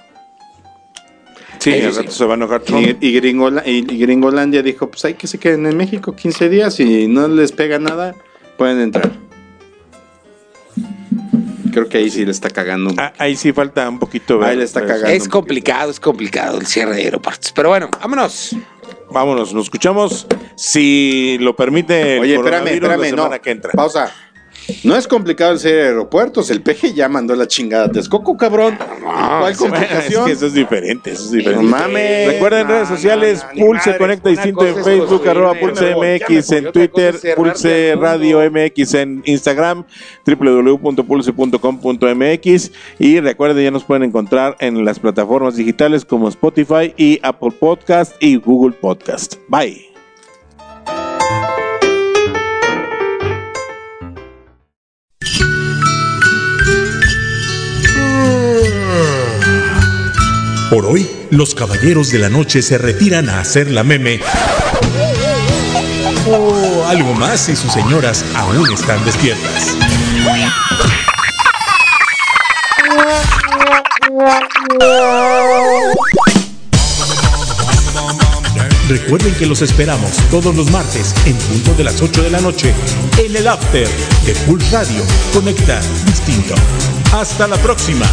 sí, se va a enojar Trump. Y, y Gringola- y- y Gringolandia dijo, pues hay que se queden en México 15 días y no les pega nada, pueden entrar. Creo que ahí sí le está cagando. Ah, ahí sí falta un poquito. Ahí ver- le está ver- cagando. es complicado, es complicado el cierre de aeropuertos. Pero bueno, vámonos. Vámonos, nos escuchamos. Si lo permite el Oye, espérame, espérame, la no. que entra. Pausa. No es complicado el ser aeropuertos. El peje ya mandó la chingada a Texcoco, cabrón. ¿Cuál Bueno, es complicación? que eso es diferente, eso es diferente. No mames. Recuerden No, redes no, sociales, no, Pulse. Conecta Distinto en Facebook, arroba Pulse MX en Twitter, Pulse. Radio MX en Instagram, www.pulse.com.mx y recuerden ya nos pueden encontrar en las plataformas digitales como Spotify y Apple Podcast y Google Podcast. Bye. Por hoy, los caballeros de la noche se retiran a hacer la meme. O algo más si sus señoras aún están despiertas. Recuerden que los esperamos todos los martes en punto de las 8 de la noche en el After de Pulse Radio. Conecta distinto. Hasta la próxima.